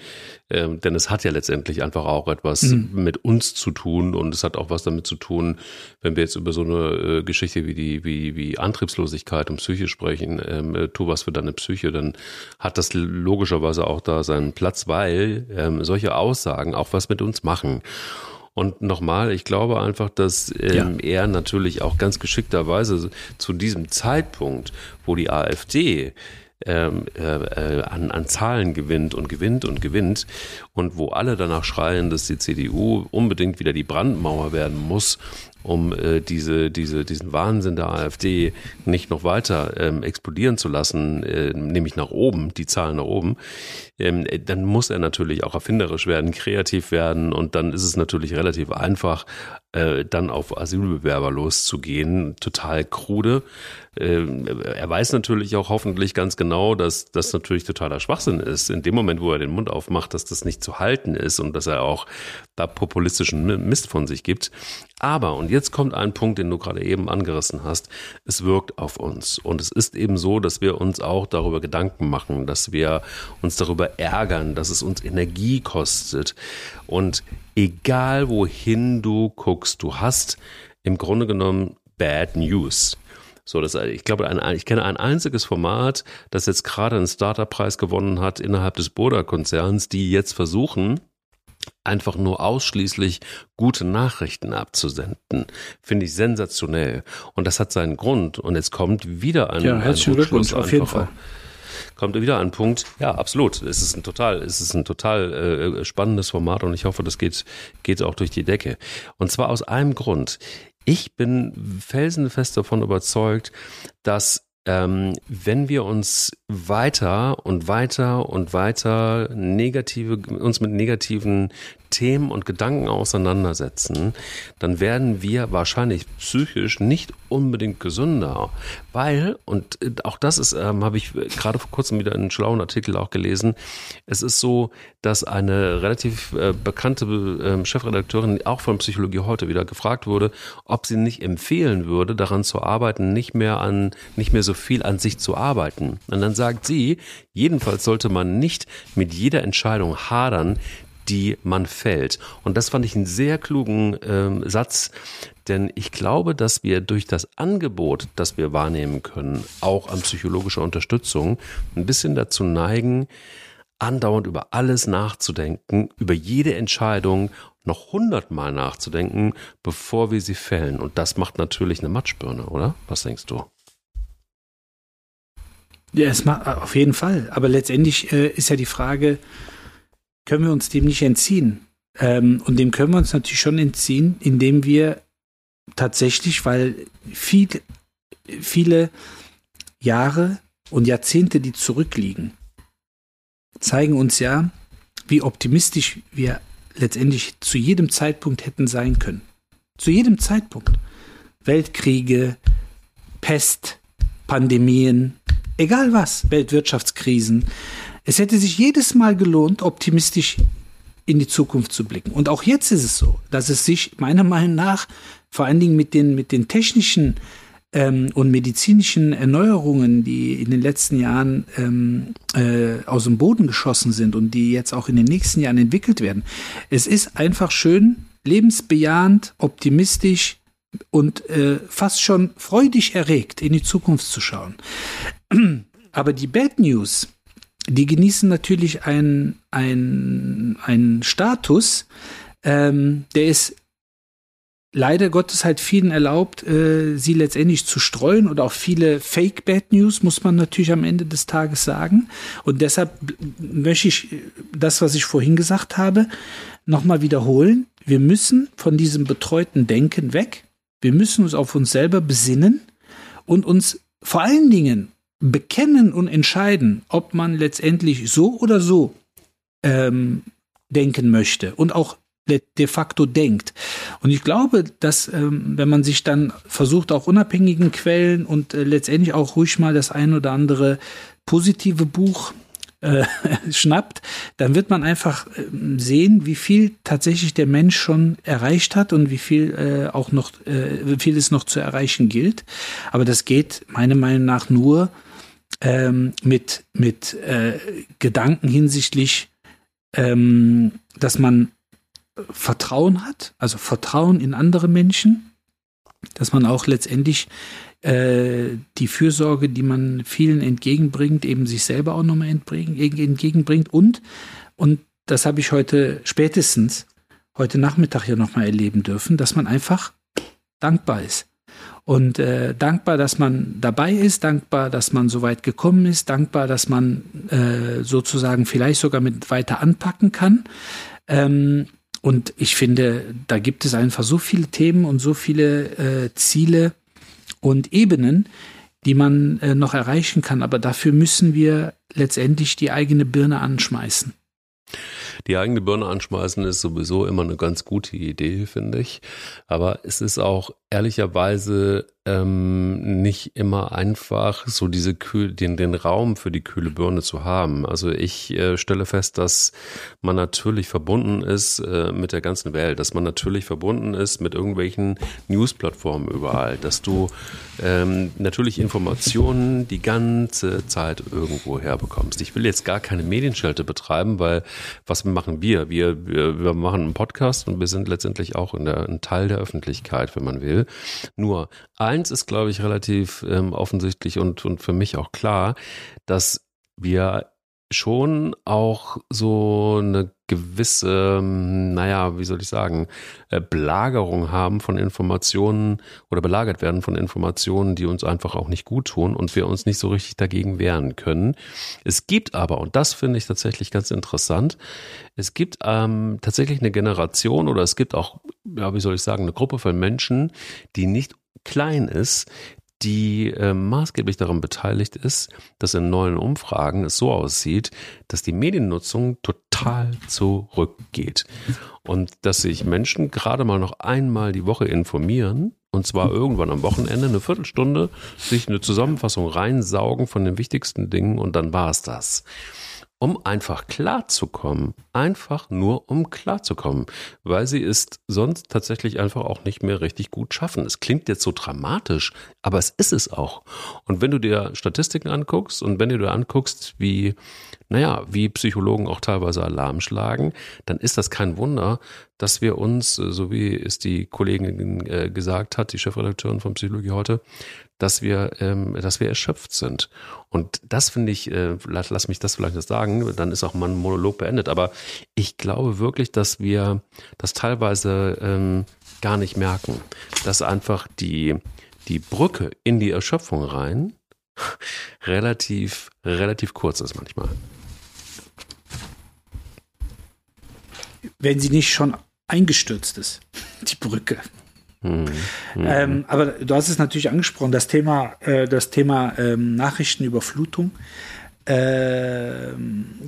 Ähm, denn es hat ja letztendlich einfach auch etwas mhm. mit uns zu tun und es hat auch was damit zu tun, wenn wir jetzt über so eine äh, Geschichte wie die, wie, wie Antriebslosigkeit und Psyche sprechen, ähm, äh, tu was für deine Psyche, dann hat das logischerweise auch da seinen Platz, weil ähm, solche Aussagen auch was mit uns machen. Und nochmal, ich glaube einfach, dass ähm, ja. er natürlich auch ganz geschickterweise zu diesem Zeitpunkt, wo die AfD ähm, äh, an, an Zahlen gewinnt und gewinnt und gewinnt und wo alle danach schreien, dass die CDU unbedingt wieder die Brandmauer werden muss, um äh, diese, diese, diesen Wahnsinn der AfD nicht noch weiter ähm, explodieren zu lassen, äh, nämlich nach oben, die Zahlen nach oben, ähm, dann muss er natürlich auch erfinderisch werden, kreativ werden und dann ist es natürlich relativ einfach, äh, dann auf Asylbewerber loszugehen. Total krude. Äh, er weiß natürlich auch hoffentlich ganz genau, dass das natürlich totaler Schwachsinn ist. In dem Moment, wo er den Mund aufmacht, dass das nicht zu halten ist und dass er auch da populistischen Mist von sich gibt. Aber, und jetzt kommt ein Punkt, den du gerade eben angerissen hast, es wirkt auf uns. Und es ist eben so, dass wir uns auch darüber Gedanken machen, dass wir uns darüber ärgern, dass es uns Energie kostet. Und egal wohin du guckst, du hast im Grunde genommen Bad News. So, das, ich glaube, ein, ich kenne ein einziges Format, das jetzt gerade einen Starterpreis gewonnen hat innerhalb des Boda-Konzerns, die jetzt versuchen, einfach nur ausschließlich gute Nachrichten abzusenden. Finde ich sensationell. Und das hat seinen Grund. Und jetzt kommt wieder ein, ja, herzlichen Glückwunsch, auf jeden Fall kommt wieder ein Punkt. Ja, absolut. Es ist ein total, es ist ein total äh, spannendes Format und ich hoffe, das geht, geht auch durch die Decke. Und zwar aus einem Grund. Ich bin felsenfest davon überzeugt, dass ähm, wenn wir uns weiter und weiter und weiter negative, uns mit negativen Themen und Gedanken auseinandersetzen, dann werden wir wahrscheinlich psychisch nicht unbedingt gesünder, weil, und äh, auch das ist, ähm, habe ich gerade vor kurzem wieder einen schlauen Artikel auch gelesen, es ist so, dass eine relativ äh, bekannte äh, Chefredakteurin auch von Psychologie heute wieder gefragt wurde, ob sie nicht empfehlen würde, daran zu arbeiten, nicht mehr an, nicht mehr so viel an sich zu arbeiten. Und dann sagt sie, jedenfalls sollte man nicht mit jeder Entscheidung hadern, die man fällt. Und das fand ich einen sehr klugen ähm, Satz, denn ich glaube, dass wir durch das Angebot, das wir wahrnehmen können, auch an psychologischer Unterstützung, ein bisschen dazu neigen, andauernd über alles nachzudenken, über jede Entscheidung noch hundertmal nachzudenken, bevor wir sie fällen. Und das macht natürlich eine Matschbirne, oder? Was denkst du? Ja, es macht auf jeden Fall. Aber letztendlich äh, ist ja die Frage, können wir uns dem nicht entziehen. Ähm, und dem können wir uns natürlich schon entziehen, indem wir tatsächlich, weil viel, viele Jahre und Jahrzehnte, die zurückliegen, zeigen uns ja, wie optimistisch wir letztendlich zu jedem Zeitpunkt hätten sein können. Zu jedem Zeitpunkt. Weltkriege, Pest, Pandemien, egal was, Weltwirtschaftskrisen, es hätte sich jedes Mal gelohnt, optimistisch in die Zukunft zu blicken. Und auch jetzt ist es so, dass es sich meiner Meinung nach vor allen Dingen mit den, mit den technischen ähm, und medizinischen Erneuerungen, die in den letzten Jahren ähm, äh, aus dem Boden geschossen sind und die jetzt auch in den nächsten Jahren entwickelt werden. Es ist einfach schön, lebensbejahend, optimistisch und äh, fast schon freudig erregt in die Zukunft zu schauen. Aber die Bad News, die genießen natürlich einen, einen Status, ähm, der ist leider Gottes halt vielen erlaubt, äh, sie letztendlich zu streuen oder auch viele Fake Bad News, muss man natürlich am Ende des Tages sagen. Und deshalb möchte ich das, was ich vorhin gesagt habe, nochmal wiederholen. Wir müssen von diesem betreuten Denken weg. Wir müssen uns auf uns selber besinnen und uns vor allen Dingen bekennen und entscheiden, ob man letztendlich so oder so ähm, denken möchte und auch de facto denkt. Und ich glaube, dass ähm, wenn man sich dann versucht, auch unabhängigen Quellen und äh, letztendlich auch ruhig mal das ein oder andere positive Buch äh, schnappt, dann wird man einfach äh, sehen, wie viel tatsächlich der Mensch schon erreicht hat und wie viel äh, auch noch, äh, wie viel es noch zu erreichen gilt. Aber das geht meiner Meinung nach nur ähm, mit, mit äh, Gedanken hinsichtlich, ähm, dass man Vertrauen hat, also Vertrauen in andere Menschen, dass man auch letztendlich äh, die Fürsorge, die man vielen entgegenbringt, eben sich selber auch nochmal entgegenbringt und, und das habe ich heute spätestens heute Nachmittag hier nochmal erleben dürfen, dass man einfach dankbar ist. Und äh, dankbar, dass man dabei ist, dankbar, dass man so weit gekommen ist, dankbar, dass man äh, sozusagen vielleicht sogar mit weiter anpacken kann. Ähm, und ich finde, da gibt es einfach so viele Themen und so viele äh, Ziele und Ebenen, die man äh, noch erreichen kann. Aber dafür müssen wir letztendlich die eigene Birne anschmeißen. Die eigene Birne anschmeißen ist sowieso immer eine ganz gute Idee, finde ich. Aber es ist auch ehrlicherweise ähm, nicht immer einfach, so diese Kühl, den, den Raum für die kühle Birne zu haben. Also ich äh, stelle fest, dass man natürlich verbunden ist äh, mit der ganzen Welt, dass man natürlich verbunden ist mit irgendwelchen News-Plattformen überall, dass du ähm, natürlich Informationen die ganze Zeit irgendwo herbekommst. Ich will jetzt gar keine Medienschelte betreiben, weil was machen wir? Wir, wir, wir machen einen Podcast und wir sind letztendlich auch in der, ein Teil der Öffentlichkeit, wenn man will. Nur eins ist, glaube ich, relativ ähm, offensichtlich und, und für mich auch klar, dass wir schon auch so eine gewisse, ähm, naja, wie soll ich sagen, äh, Belagerung haben von Informationen oder belagert werden von Informationen, die uns einfach auch nicht gut tun und wir uns nicht so richtig dagegen wehren können. Es gibt aber, und das finde ich tatsächlich ganz interessant, es gibt ähm, tatsächlich eine Generation oder es gibt auch, ja, wie soll ich sagen, eine Gruppe von Menschen, die nicht klein ist, die äh, maßgeblich daran beteiligt ist, dass in neuen Umfragen es so aussieht, dass die Mediennutzung total zurückgeht. Und dass sich Menschen gerade mal noch einmal die Woche informieren und zwar irgendwann am Wochenende eine Viertelstunde sich eine Zusammenfassung reinsaugen von den wichtigsten Dingen und dann war es das um einfach klarzukommen. Einfach nur um klarzukommen, weil sie es sonst tatsächlich einfach auch nicht mehr richtig gut schaffen. Es klingt jetzt so dramatisch, aber es ist es auch. Und wenn du dir Statistiken anguckst und wenn du dir anguckst, wie naja, wie Psychologen auch teilweise Alarm schlagen, dann ist das kein Wunder, dass wir uns, äh, so wie es die Kollegin äh, gesagt hat, die Chefredakteurin von Psychologie heute, dass wir, ähm, dass wir erschöpft sind. Und das finde ich, äh, lass, lass mich das vielleicht sagen, dann ist auch mein Monolog beendet. Aber ich glaube wirklich, dass wir das teilweise ähm, gar nicht merken, dass einfach die, die Brücke in die Erschöpfung rein relativ, relativ kurz ist manchmal. Wenn sie nicht schon eingestürzt ist, die Brücke. Mhm. Ähm, aber du hast es natürlich angesprochen, das Thema, äh, das Thema ähm, Nachrichtenüberflutung. Äh,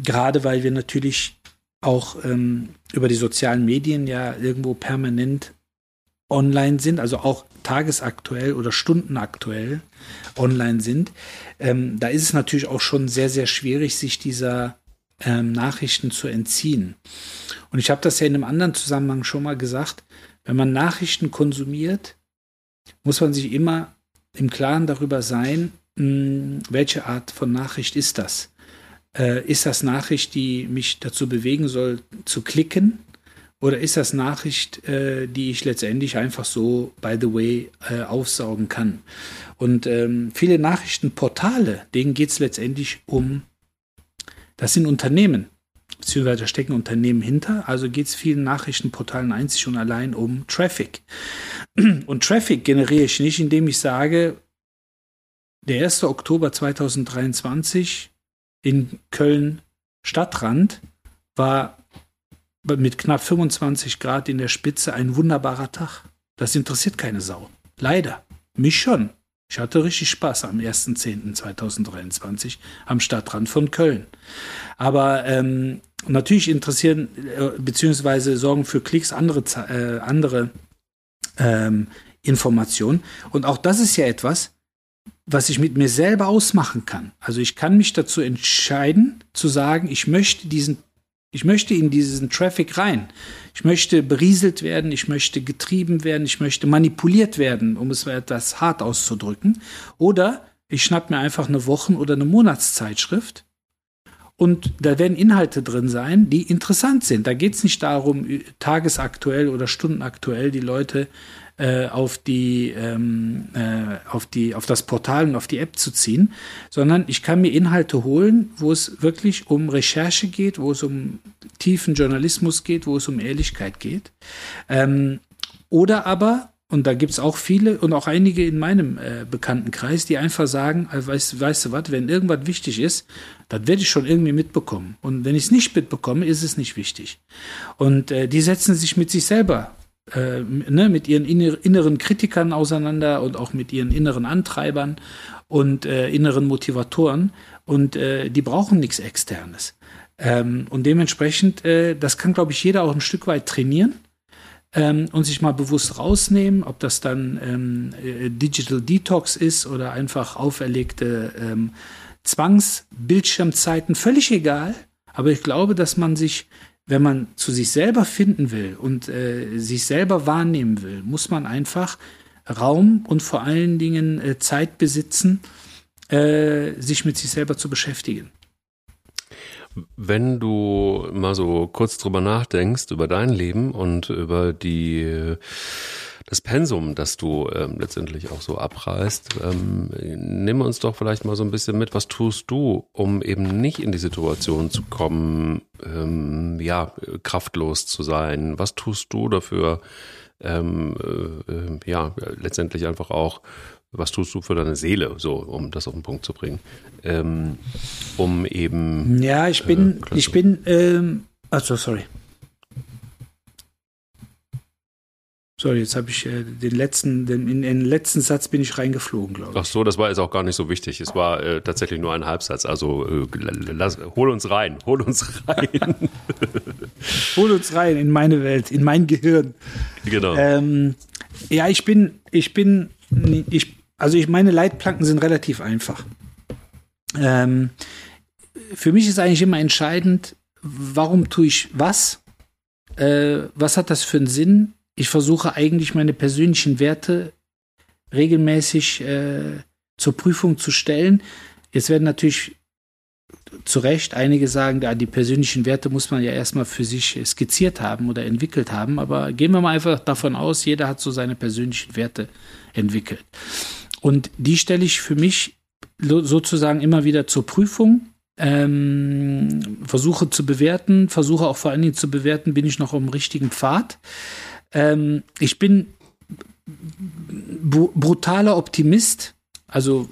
gerade weil wir natürlich auch ähm, über die sozialen Medien ja irgendwo permanent online sind, also auch tagesaktuell oder stundenaktuell online sind, ähm, da ist es natürlich auch schon sehr, sehr schwierig, sich dieser ähm, Nachrichten zu entziehen. Und ich habe das ja in einem anderen Zusammenhang schon mal gesagt, wenn man Nachrichten konsumiert, muss man sich immer im Klaren darüber sein, mh, welche Art von Nachricht ist das. Äh, ist das Nachricht, die mich dazu bewegen soll, zu klicken? Oder ist das Nachricht, äh, die ich letztendlich einfach so, by the way, äh, aufsaugen kann? Und ähm, viele Nachrichtenportale, denen geht es letztendlich um, das sind Unternehmen, beziehungsweise stecken Unternehmen hinter. Also geht es vielen Nachrichtenportalen einzig und allein um Traffic. Und Traffic generiere ich nicht, indem ich sage, der 1. Oktober 2023 in Köln Stadtrand war mit knapp 25 Grad in der Spitze ein wunderbarer Tag. Das interessiert keine Sau. Leider. Mich schon. Ich hatte richtig Spaß am 1.10.2023 am Stadtrand von Köln. Aber ähm, natürlich interessieren äh, beziehungsweise sorgen für Klicks andere, äh, andere ähm, Informationen. Und auch das ist ja etwas, was ich mit mir selber ausmachen kann. Also ich kann mich dazu entscheiden, zu sagen, ich möchte diesen ich möchte in diesen Traffic rein. Ich möchte berieselt werden, ich möchte getrieben werden, ich möchte manipuliert werden, um es etwas hart auszudrücken. Oder ich schnapp mir einfach eine Wochen- oder eine Monatszeitschrift und da werden Inhalte drin sein, die interessant sind. Da geht es nicht darum, tagesaktuell oder stundenaktuell die Leute äh, auf die ähm, äh, auf die auf das Portal und auf die App zu ziehen, sondern ich kann mir Inhalte holen, wo es wirklich um Recherche geht, wo es um tiefen Journalismus geht, wo es um Ehrlichkeit geht, ähm, oder aber und da gibt es auch viele und auch einige in meinem äh, Bekanntenkreis, die einfach sagen, äh, weißt, weißt du was, wenn irgendwas wichtig ist, das werde ich schon irgendwie mitbekommen. Und wenn ich es nicht mitbekomme, ist es nicht wichtig. Und äh, die setzen sich mit sich selber, äh, ne, mit ihren inneren Kritikern auseinander und auch mit ihren inneren Antreibern und äh, inneren Motivatoren. Und äh, die brauchen nichts Externes. Ähm, und dementsprechend, äh, das kann, glaube ich, jeder auch ein Stück weit trainieren ähm, und sich mal bewusst rausnehmen, ob das dann ähm, äh, Digital Detox ist oder einfach auferlegte ähm, Zwangsbildschirmzeiten, völlig egal. Aber ich glaube, dass man sich, wenn man zu sich selber finden will und äh, sich selber wahrnehmen will, muss man einfach Raum und vor allen Dingen äh, Zeit besitzen, äh, sich mit sich selber zu beschäftigen. Wenn du mal so kurz drüber nachdenkst, über dein Leben und über die das Pensum, das du ähm, letztendlich auch so abreißt, ähm, nimm uns doch vielleicht mal so ein bisschen mit, was tust du, um eben nicht in die Situation zu kommen, ähm, ja, kraftlos zu sein? Was tust du dafür, ähm, äh, äh ja, letztendlich einfach auch was tust du für deine Seele, so um das auf den Punkt zu bringen, ähm, um eben. Ja, ich bin, äh, ich bin, ähm, also sorry. Sorry, jetzt habe ich äh, den letzten, den, in den letzten Satz bin ich reingeflogen, glaube ich. Ach so, das war jetzt auch gar nicht so wichtig. Es war äh, tatsächlich nur ein Halbsatz. Also äh, lass, hol uns rein, hol uns rein. hol uns rein in meine Welt, in mein Gehirn. Genau. Ähm, ja, ich bin, ich bin, ich also ich meine Leitplanken sind relativ einfach. Ähm, für mich ist eigentlich immer entscheidend, warum tue ich was? Äh, was hat das für einen Sinn? Ich versuche eigentlich meine persönlichen Werte regelmäßig äh, zur Prüfung zu stellen. Jetzt werden natürlich zu Recht einige sagen, ja, die persönlichen Werte muss man ja erstmal für sich skizziert haben oder entwickelt haben. Aber gehen wir mal einfach davon aus, jeder hat so seine persönlichen Werte entwickelt. Und die stelle ich für mich sozusagen immer wieder zur Prüfung. Ähm, versuche zu bewerten, versuche auch vor allen Dingen zu bewerten, bin ich noch am richtigen Pfad. Ähm, ich bin brutaler Optimist. Also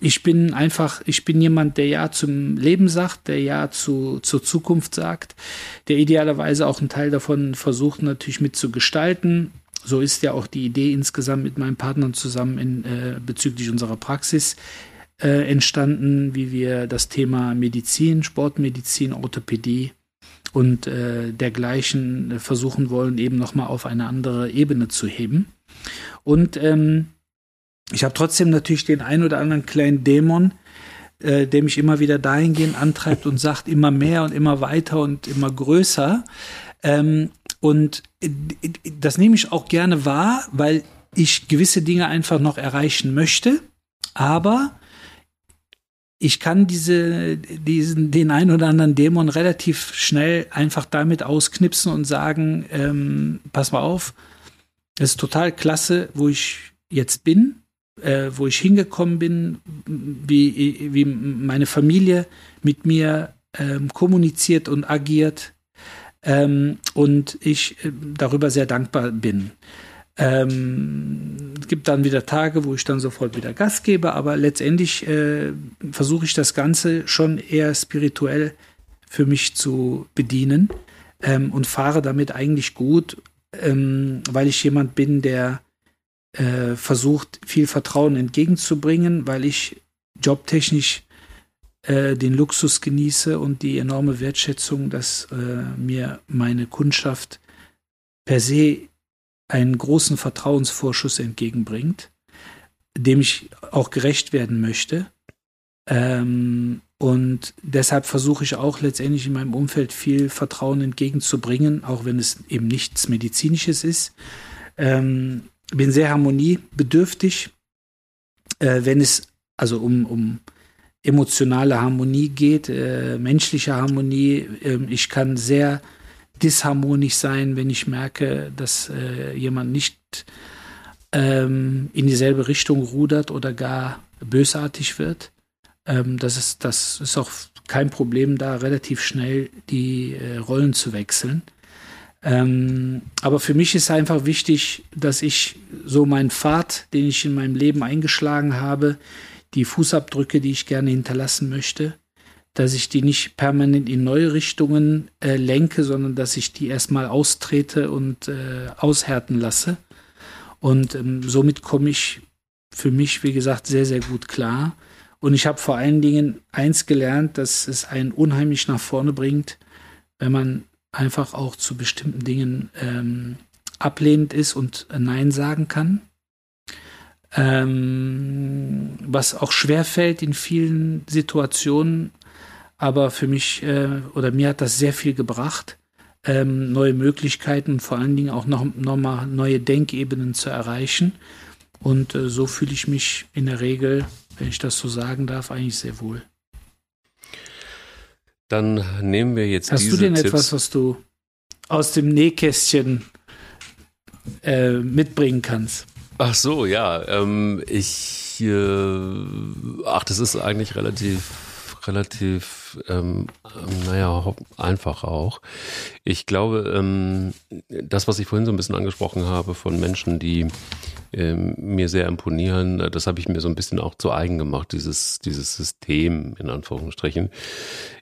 ich bin einfach, ich bin jemand, der Ja zum Leben sagt, der Ja zu, zur Zukunft sagt, der idealerweise auch einen Teil davon versucht natürlich mitzugestalten so ist ja auch die Idee insgesamt mit meinen Partnern zusammen in, äh, bezüglich unserer Praxis äh, entstanden, wie wir das Thema Medizin, Sportmedizin, Orthopädie und äh, dergleichen versuchen wollen, eben nochmal auf eine andere Ebene zu heben. Und ähm, ich habe trotzdem natürlich den ein oder anderen kleinen Dämon, äh, der mich immer wieder dahingehend antreibt und sagt, immer mehr und immer weiter und immer größer. Ähm, und äh, das nehme ich auch gerne wahr, weil ich gewisse Dinge einfach noch erreichen möchte. Aber ich kann diese, diesen, den einen oder anderen Dämon relativ schnell einfach damit ausknipsen und sagen, ähm, pass mal auf, es ist total klasse, wo ich jetzt bin, äh, wo ich hingekommen bin, wie, wie meine Familie mit mir ähm, kommuniziert und agiert, ähm, und ich äh, darüber sehr dankbar bin. Ähm, es gibt dann wieder Tage, wo ich dann sofort wieder Gas gebe, aber letztendlich äh, versuche ich das Ganze schon eher spirituell für mich zu bedienen ähm, und fahre damit eigentlich gut, ähm, weil ich jemand bin, der äh, versucht, viel Vertrauen entgegenzubringen, weil ich jobtechnisch äh, den Luxus genieße und die enorme Wertschätzung, dass äh, mir meine Kundschaft per se einen großen Vertrauensvorschuss entgegenbringt, dem ich auch gerecht werden möchte. Ähm, und deshalb versuche ich auch letztendlich in meinem Umfeld viel Vertrauen entgegenzubringen, auch wenn es eben nichts Medizinisches ist. Ähm, bin sehr harmoniebedürftig, äh, wenn es also um, um emotionale Harmonie geht, äh, menschliche Harmonie. Äh, ich kann sehr disharmonisch sein, wenn ich merke, dass äh, jemand nicht ähm, in dieselbe Richtung rudert oder gar bösartig wird. Ähm, das, ist, das ist auch kein Problem, da relativ schnell die äh, Rollen zu wechseln. Ähm, aber für mich ist einfach wichtig, dass ich so meinen Pfad, den ich in meinem Leben eingeschlagen habe, die Fußabdrücke, die ich gerne hinterlassen möchte, dass ich die nicht permanent in neue Richtungen äh, lenke, sondern dass ich die erstmal austrete und äh, aushärten lasse. Und ähm, somit komme ich für mich, wie gesagt, sehr, sehr gut klar. Und ich habe vor allen Dingen eins gelernt, dass es einen unheimlich nach vorne bringt, wenn man einfach auch zu bestimmten Dingen ähm, ablehnend ist und Nein sagen kann. Ähm, was auch schwer fällt in vielen Situationen, aber für mich äh, oder mir hat das sehr viel gebracht, ähm, neue Möglichkeiten und vor allen Dingen auch noch, noch mal neue Denkebenen zu erreichen. Und äh, so fühle ich mich in der Regel, wenn ich das so sagen darf, eigentlich sehr wohl. Dann nehmen wir jetzt Hast du denn Tipps. etwas, was du aus dem Nähkästchen äh, mitbringen kannst? Ach so, ja. Ähm, ich, äh, ach, das ist eigentlich relativ relativ, ähm, naja, einfach auch. Ich glaube, ähm, das, was ich vorhin so ein bisschen angesprochen habe von Menschen, die ähm, mir sehr imponieren, das habe ich mir so ein bisschen auch zu eigen gemacht, dieses, dieses System in Anführungsstrichen.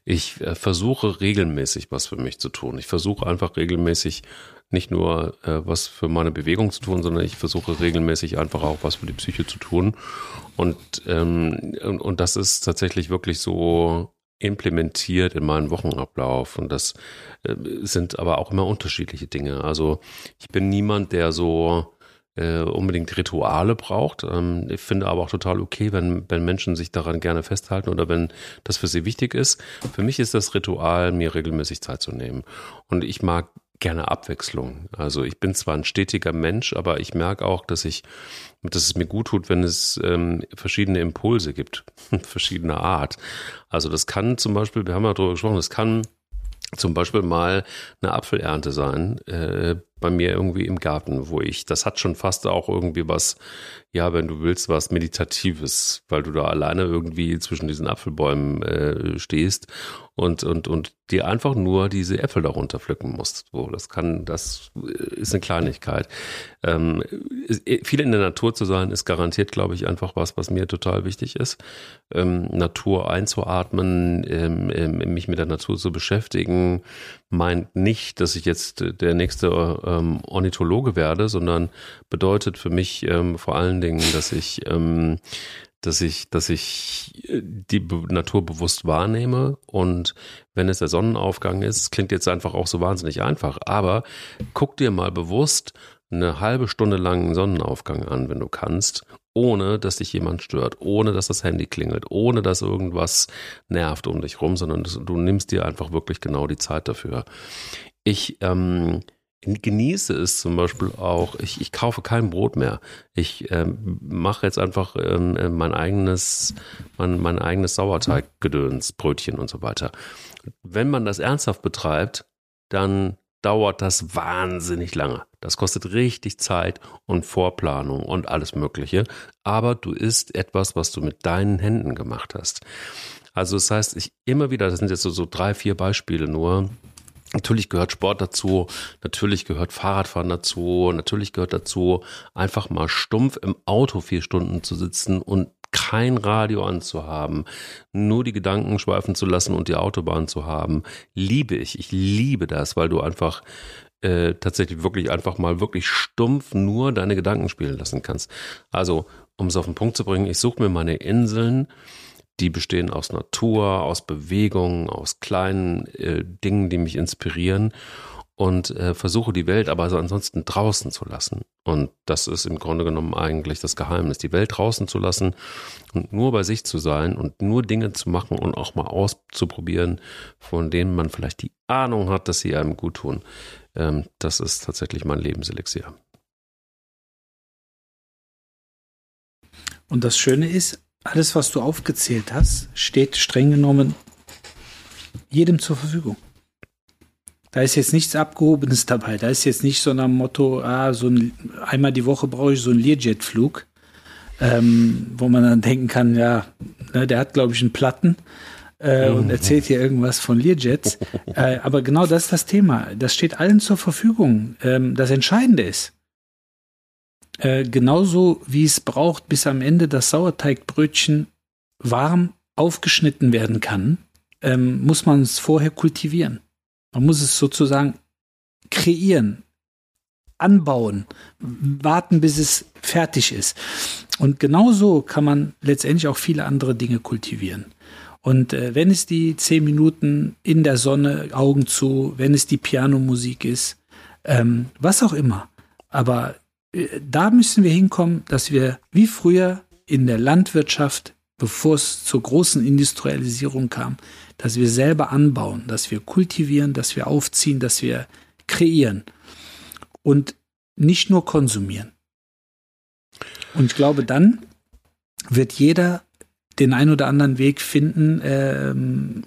Ich äh, versuche regelmäßig was für mich zu tun. Ich versuche einfach regelmäßig nicht nur äh, was für meine Bewegung zu tun, sondern ich versuche regelmäßig einfach auch was für die Psyche zu tun. Und, ähm, und, und das ist tatsächlich wirklich so implementiert in meinen Wochenablauf. Und das äh, sind aber auch immer unterschiedliche Dinge. Also ich bin niemand, der so äh, unbedingt Rituale braucht. Ähm, ich finde aber auch total okay, wenn, wenn Menschen sich daran gerne festhalten oder wenn das für sie wichtig ist. Für mich ist das Ritual, mir regelmäßig Zeit zu nehmen. Und ich mag gerne Abwechslung. Also ich bin zwar ein stetiger Mensch, aber ich merke auch, dass ich, dass es mir gut tut, wenn es ähm, verschiedene Impulse gibt, verschiedene Art. Also das kann zum Beispiel, wir haben ja darüber gesprochen, das kann zum Beispiel mal eine Apfelernte sein, äh, bei mir irgendwie im Garten, wo ich, das hat schon fast auch irgendwie was, ja, wenn du willst, was Meditatives, weil du da alleine irgendwie zwischen diesen Apfelbäumen äh, stehst und, und, und dir einfach nur diese Äpfel darunter pflücken musst. So, das kann, das ist eine Kleinigkeit. Ähm, viel in der Natur zu sein, ist garantiert, glaube ich, einfach was, was mir total wichtig ist. Ähm, Natur einzuatmen, ähm, ähm mich mit der Natur zu beschäftigen, meint nicht, dass ich jetzt der nächste ähm, Ornithologe werde, sondern bedeutet für mich ähm, vor allen Dingen, dass ich ähm, dass ich, dass ich äh, die Natur bewusst wahrnehme. Und wenn es der Sonnenaufgang ist, klingt jetzt einfach auch so wahnsinnig einfach, aber guck dir mal bewusst eine halbe Stunde lang einen Sonnenaufgang an, wenn du kannst, ohne dass dich jemand stört, ohne dass das Handy klingelt, ohne dass irgendwas nervt um dich rum, sondern du nimmst dir einfach wirklich genau die Zeit dafür. Ich ähm, genieße es zum Beispiel auch, ich, ich kaufe kein Brot mehr. Ich ähm, mache jetzt einfach ähm, äh, mein eigenes, mein, mein eigenes Sauerteiggedöns, Brötchen und so weiter. Wenn man das ernsthaft betreibt, dann dauert das wahnsinnig lange. Das kostet richtig Zeit und Vorplanung und alles Mögliche. Aber du isst etwas, was du mit deinen Händen gemacht hast. Also das heißt, ich immer wieder, das sind jetzt so, so drei, vier Beispiele nur, Natürlich gehört Sport dazu, natürlich gehört Fahrradfahren dazu, natürlich gehört dazu, einfach mal stumpf im Auto vier Stunden zu sitzen und kein Radio anzuhaben, nur die Gedanken schweifen zu lassen und die Autobahn zu haben. Liebe ich, ich liebe das, weil du einfach äh, tatsächlich wirklich einfach mal wirklich stumpf nur deine Gedanken spielen lassen kannst. Also, um es auf den Punkt zu bringen, ich suche mir meine Inseln, die bestehen aus Natur, aus Bewegung, aus kleinen äh, Dingen, die mich inspirieren und äh, versuche die Welt aber also ansonsten draußen zu lassen. Und das ist im Grunde genommen eigentlich das Geheimnis, die Welt draußen zu lassen und nur bei sich zu sein und nur Dinge zu machen und auch mal auszuprobieren, von denen man vielleicht die Ahnung hat, dass sie einem gut tun. Ähm, das ist tatsächlich mein Lebenselixier. Und das Schöne ist, alles, was du aufgezählt hast, steht streng genommen jedem zur Verfügung. Da ist jetzt nichts Abgehobenes dabei. Da ist jetzt nicht so ein Motto, ah, so ein, einmal die Woche brauche ich so einen Learjet-Flug, ähm, wo man dann denken kann, ja, ne, der hat, glaube ich, einen Platten. äh, und erzählt hier irgendwas von Learjets. äh, aber genau das ist das Thema. Das steht allen zur Verfügung. Ähm, das Entscheidende ist, äh, genauso wie es braucht, bis am Ende das Sauerteigbrötchen warm aufgeschnitten werden kann, ähm, muss man es vorher kultivieren. Man muss es sozusagen kreieren, anbauen, warten, bis es fertig ist. Und genauso kann man letztendlich auch viele andere Dinge kultivieren. Und äh, wenn es die zehn Minuten in der Sonne, Augen zu, wenn es die Pianomusik ist, ähm, was auch immer. Aber äh, da müssen wir hinkommen, dass wir wie früher in der Landwirtschaft, bevor es zur großen Industrialisierung kam, dass wir selber anbauen, dass wir kultivieren, dass wir aufziehen, dass wir kreieren und nicht nur konsumieren. Und ich glaube, dann wird jeder den ein oder anderen Weg finden, ähm,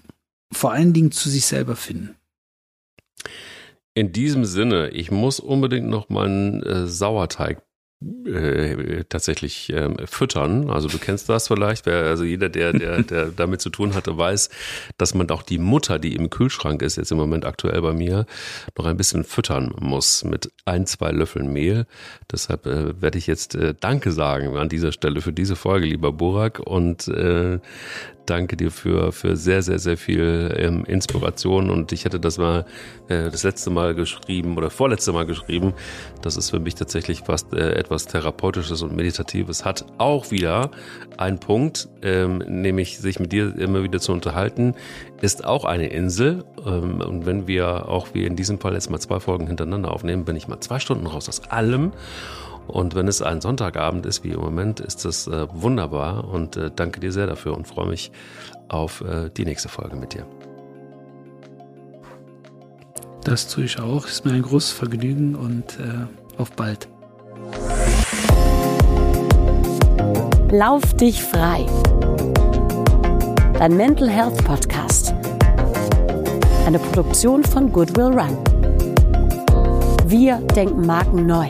vor allen Dingen zu sich selber finden. In diesem Sinne, ich muss unbedingt noch meinen äh, Sauerteig äh, tatsächlich ähm, füttern. Also du kennst das vielleicht, wer, also jeder, der, der, der damit zu tun hatte, weiß, dass man auch die Mutter, die im Kühlschrank ist, jetzt im Moment aktuell bei mir, noch ein bisschen füttern muss mit ein, zwei Löffeln Mehl. Deshalb äh, werde ich jetzt äh, Danke sagen an dieser Stelle für diese Folge, lieber Burak. Und äh, danke dir für, für sehr, sehr, sehr viel ähm, Inspiration. Und ich hätte das mal äh, das letzte Mal geschrieben oder vorletzte Mal geschrieben, dass es für mich tatsächlich fast äh, etwas Therapeutisches und Meditatives hat. Auch wieder ein Punkt, ähm, nämlich sich mit dir immer wieder zu unterhalten, ist auch eine Insel. Ähm, und wenn wir auch wie in diesem Fall jetzt mal zwei Folgen hintereinander aufnehmen, bin ich mal zwei Stunden raus aus allem. Und wenn es ein Sonntagabend ist, wie im Moment, ist das äh, wunderbar und äh, danke dir sehr dafür und freue mich auf äh, die nächste Folge mit dir. Das tue ich auch. Ist mir ein großes Vergnügen und äh, auf bald. Lauf dich frei. Dein Mental Health Podcast. Eine Produktion von Goodwill Run. Wir denken Marken neu.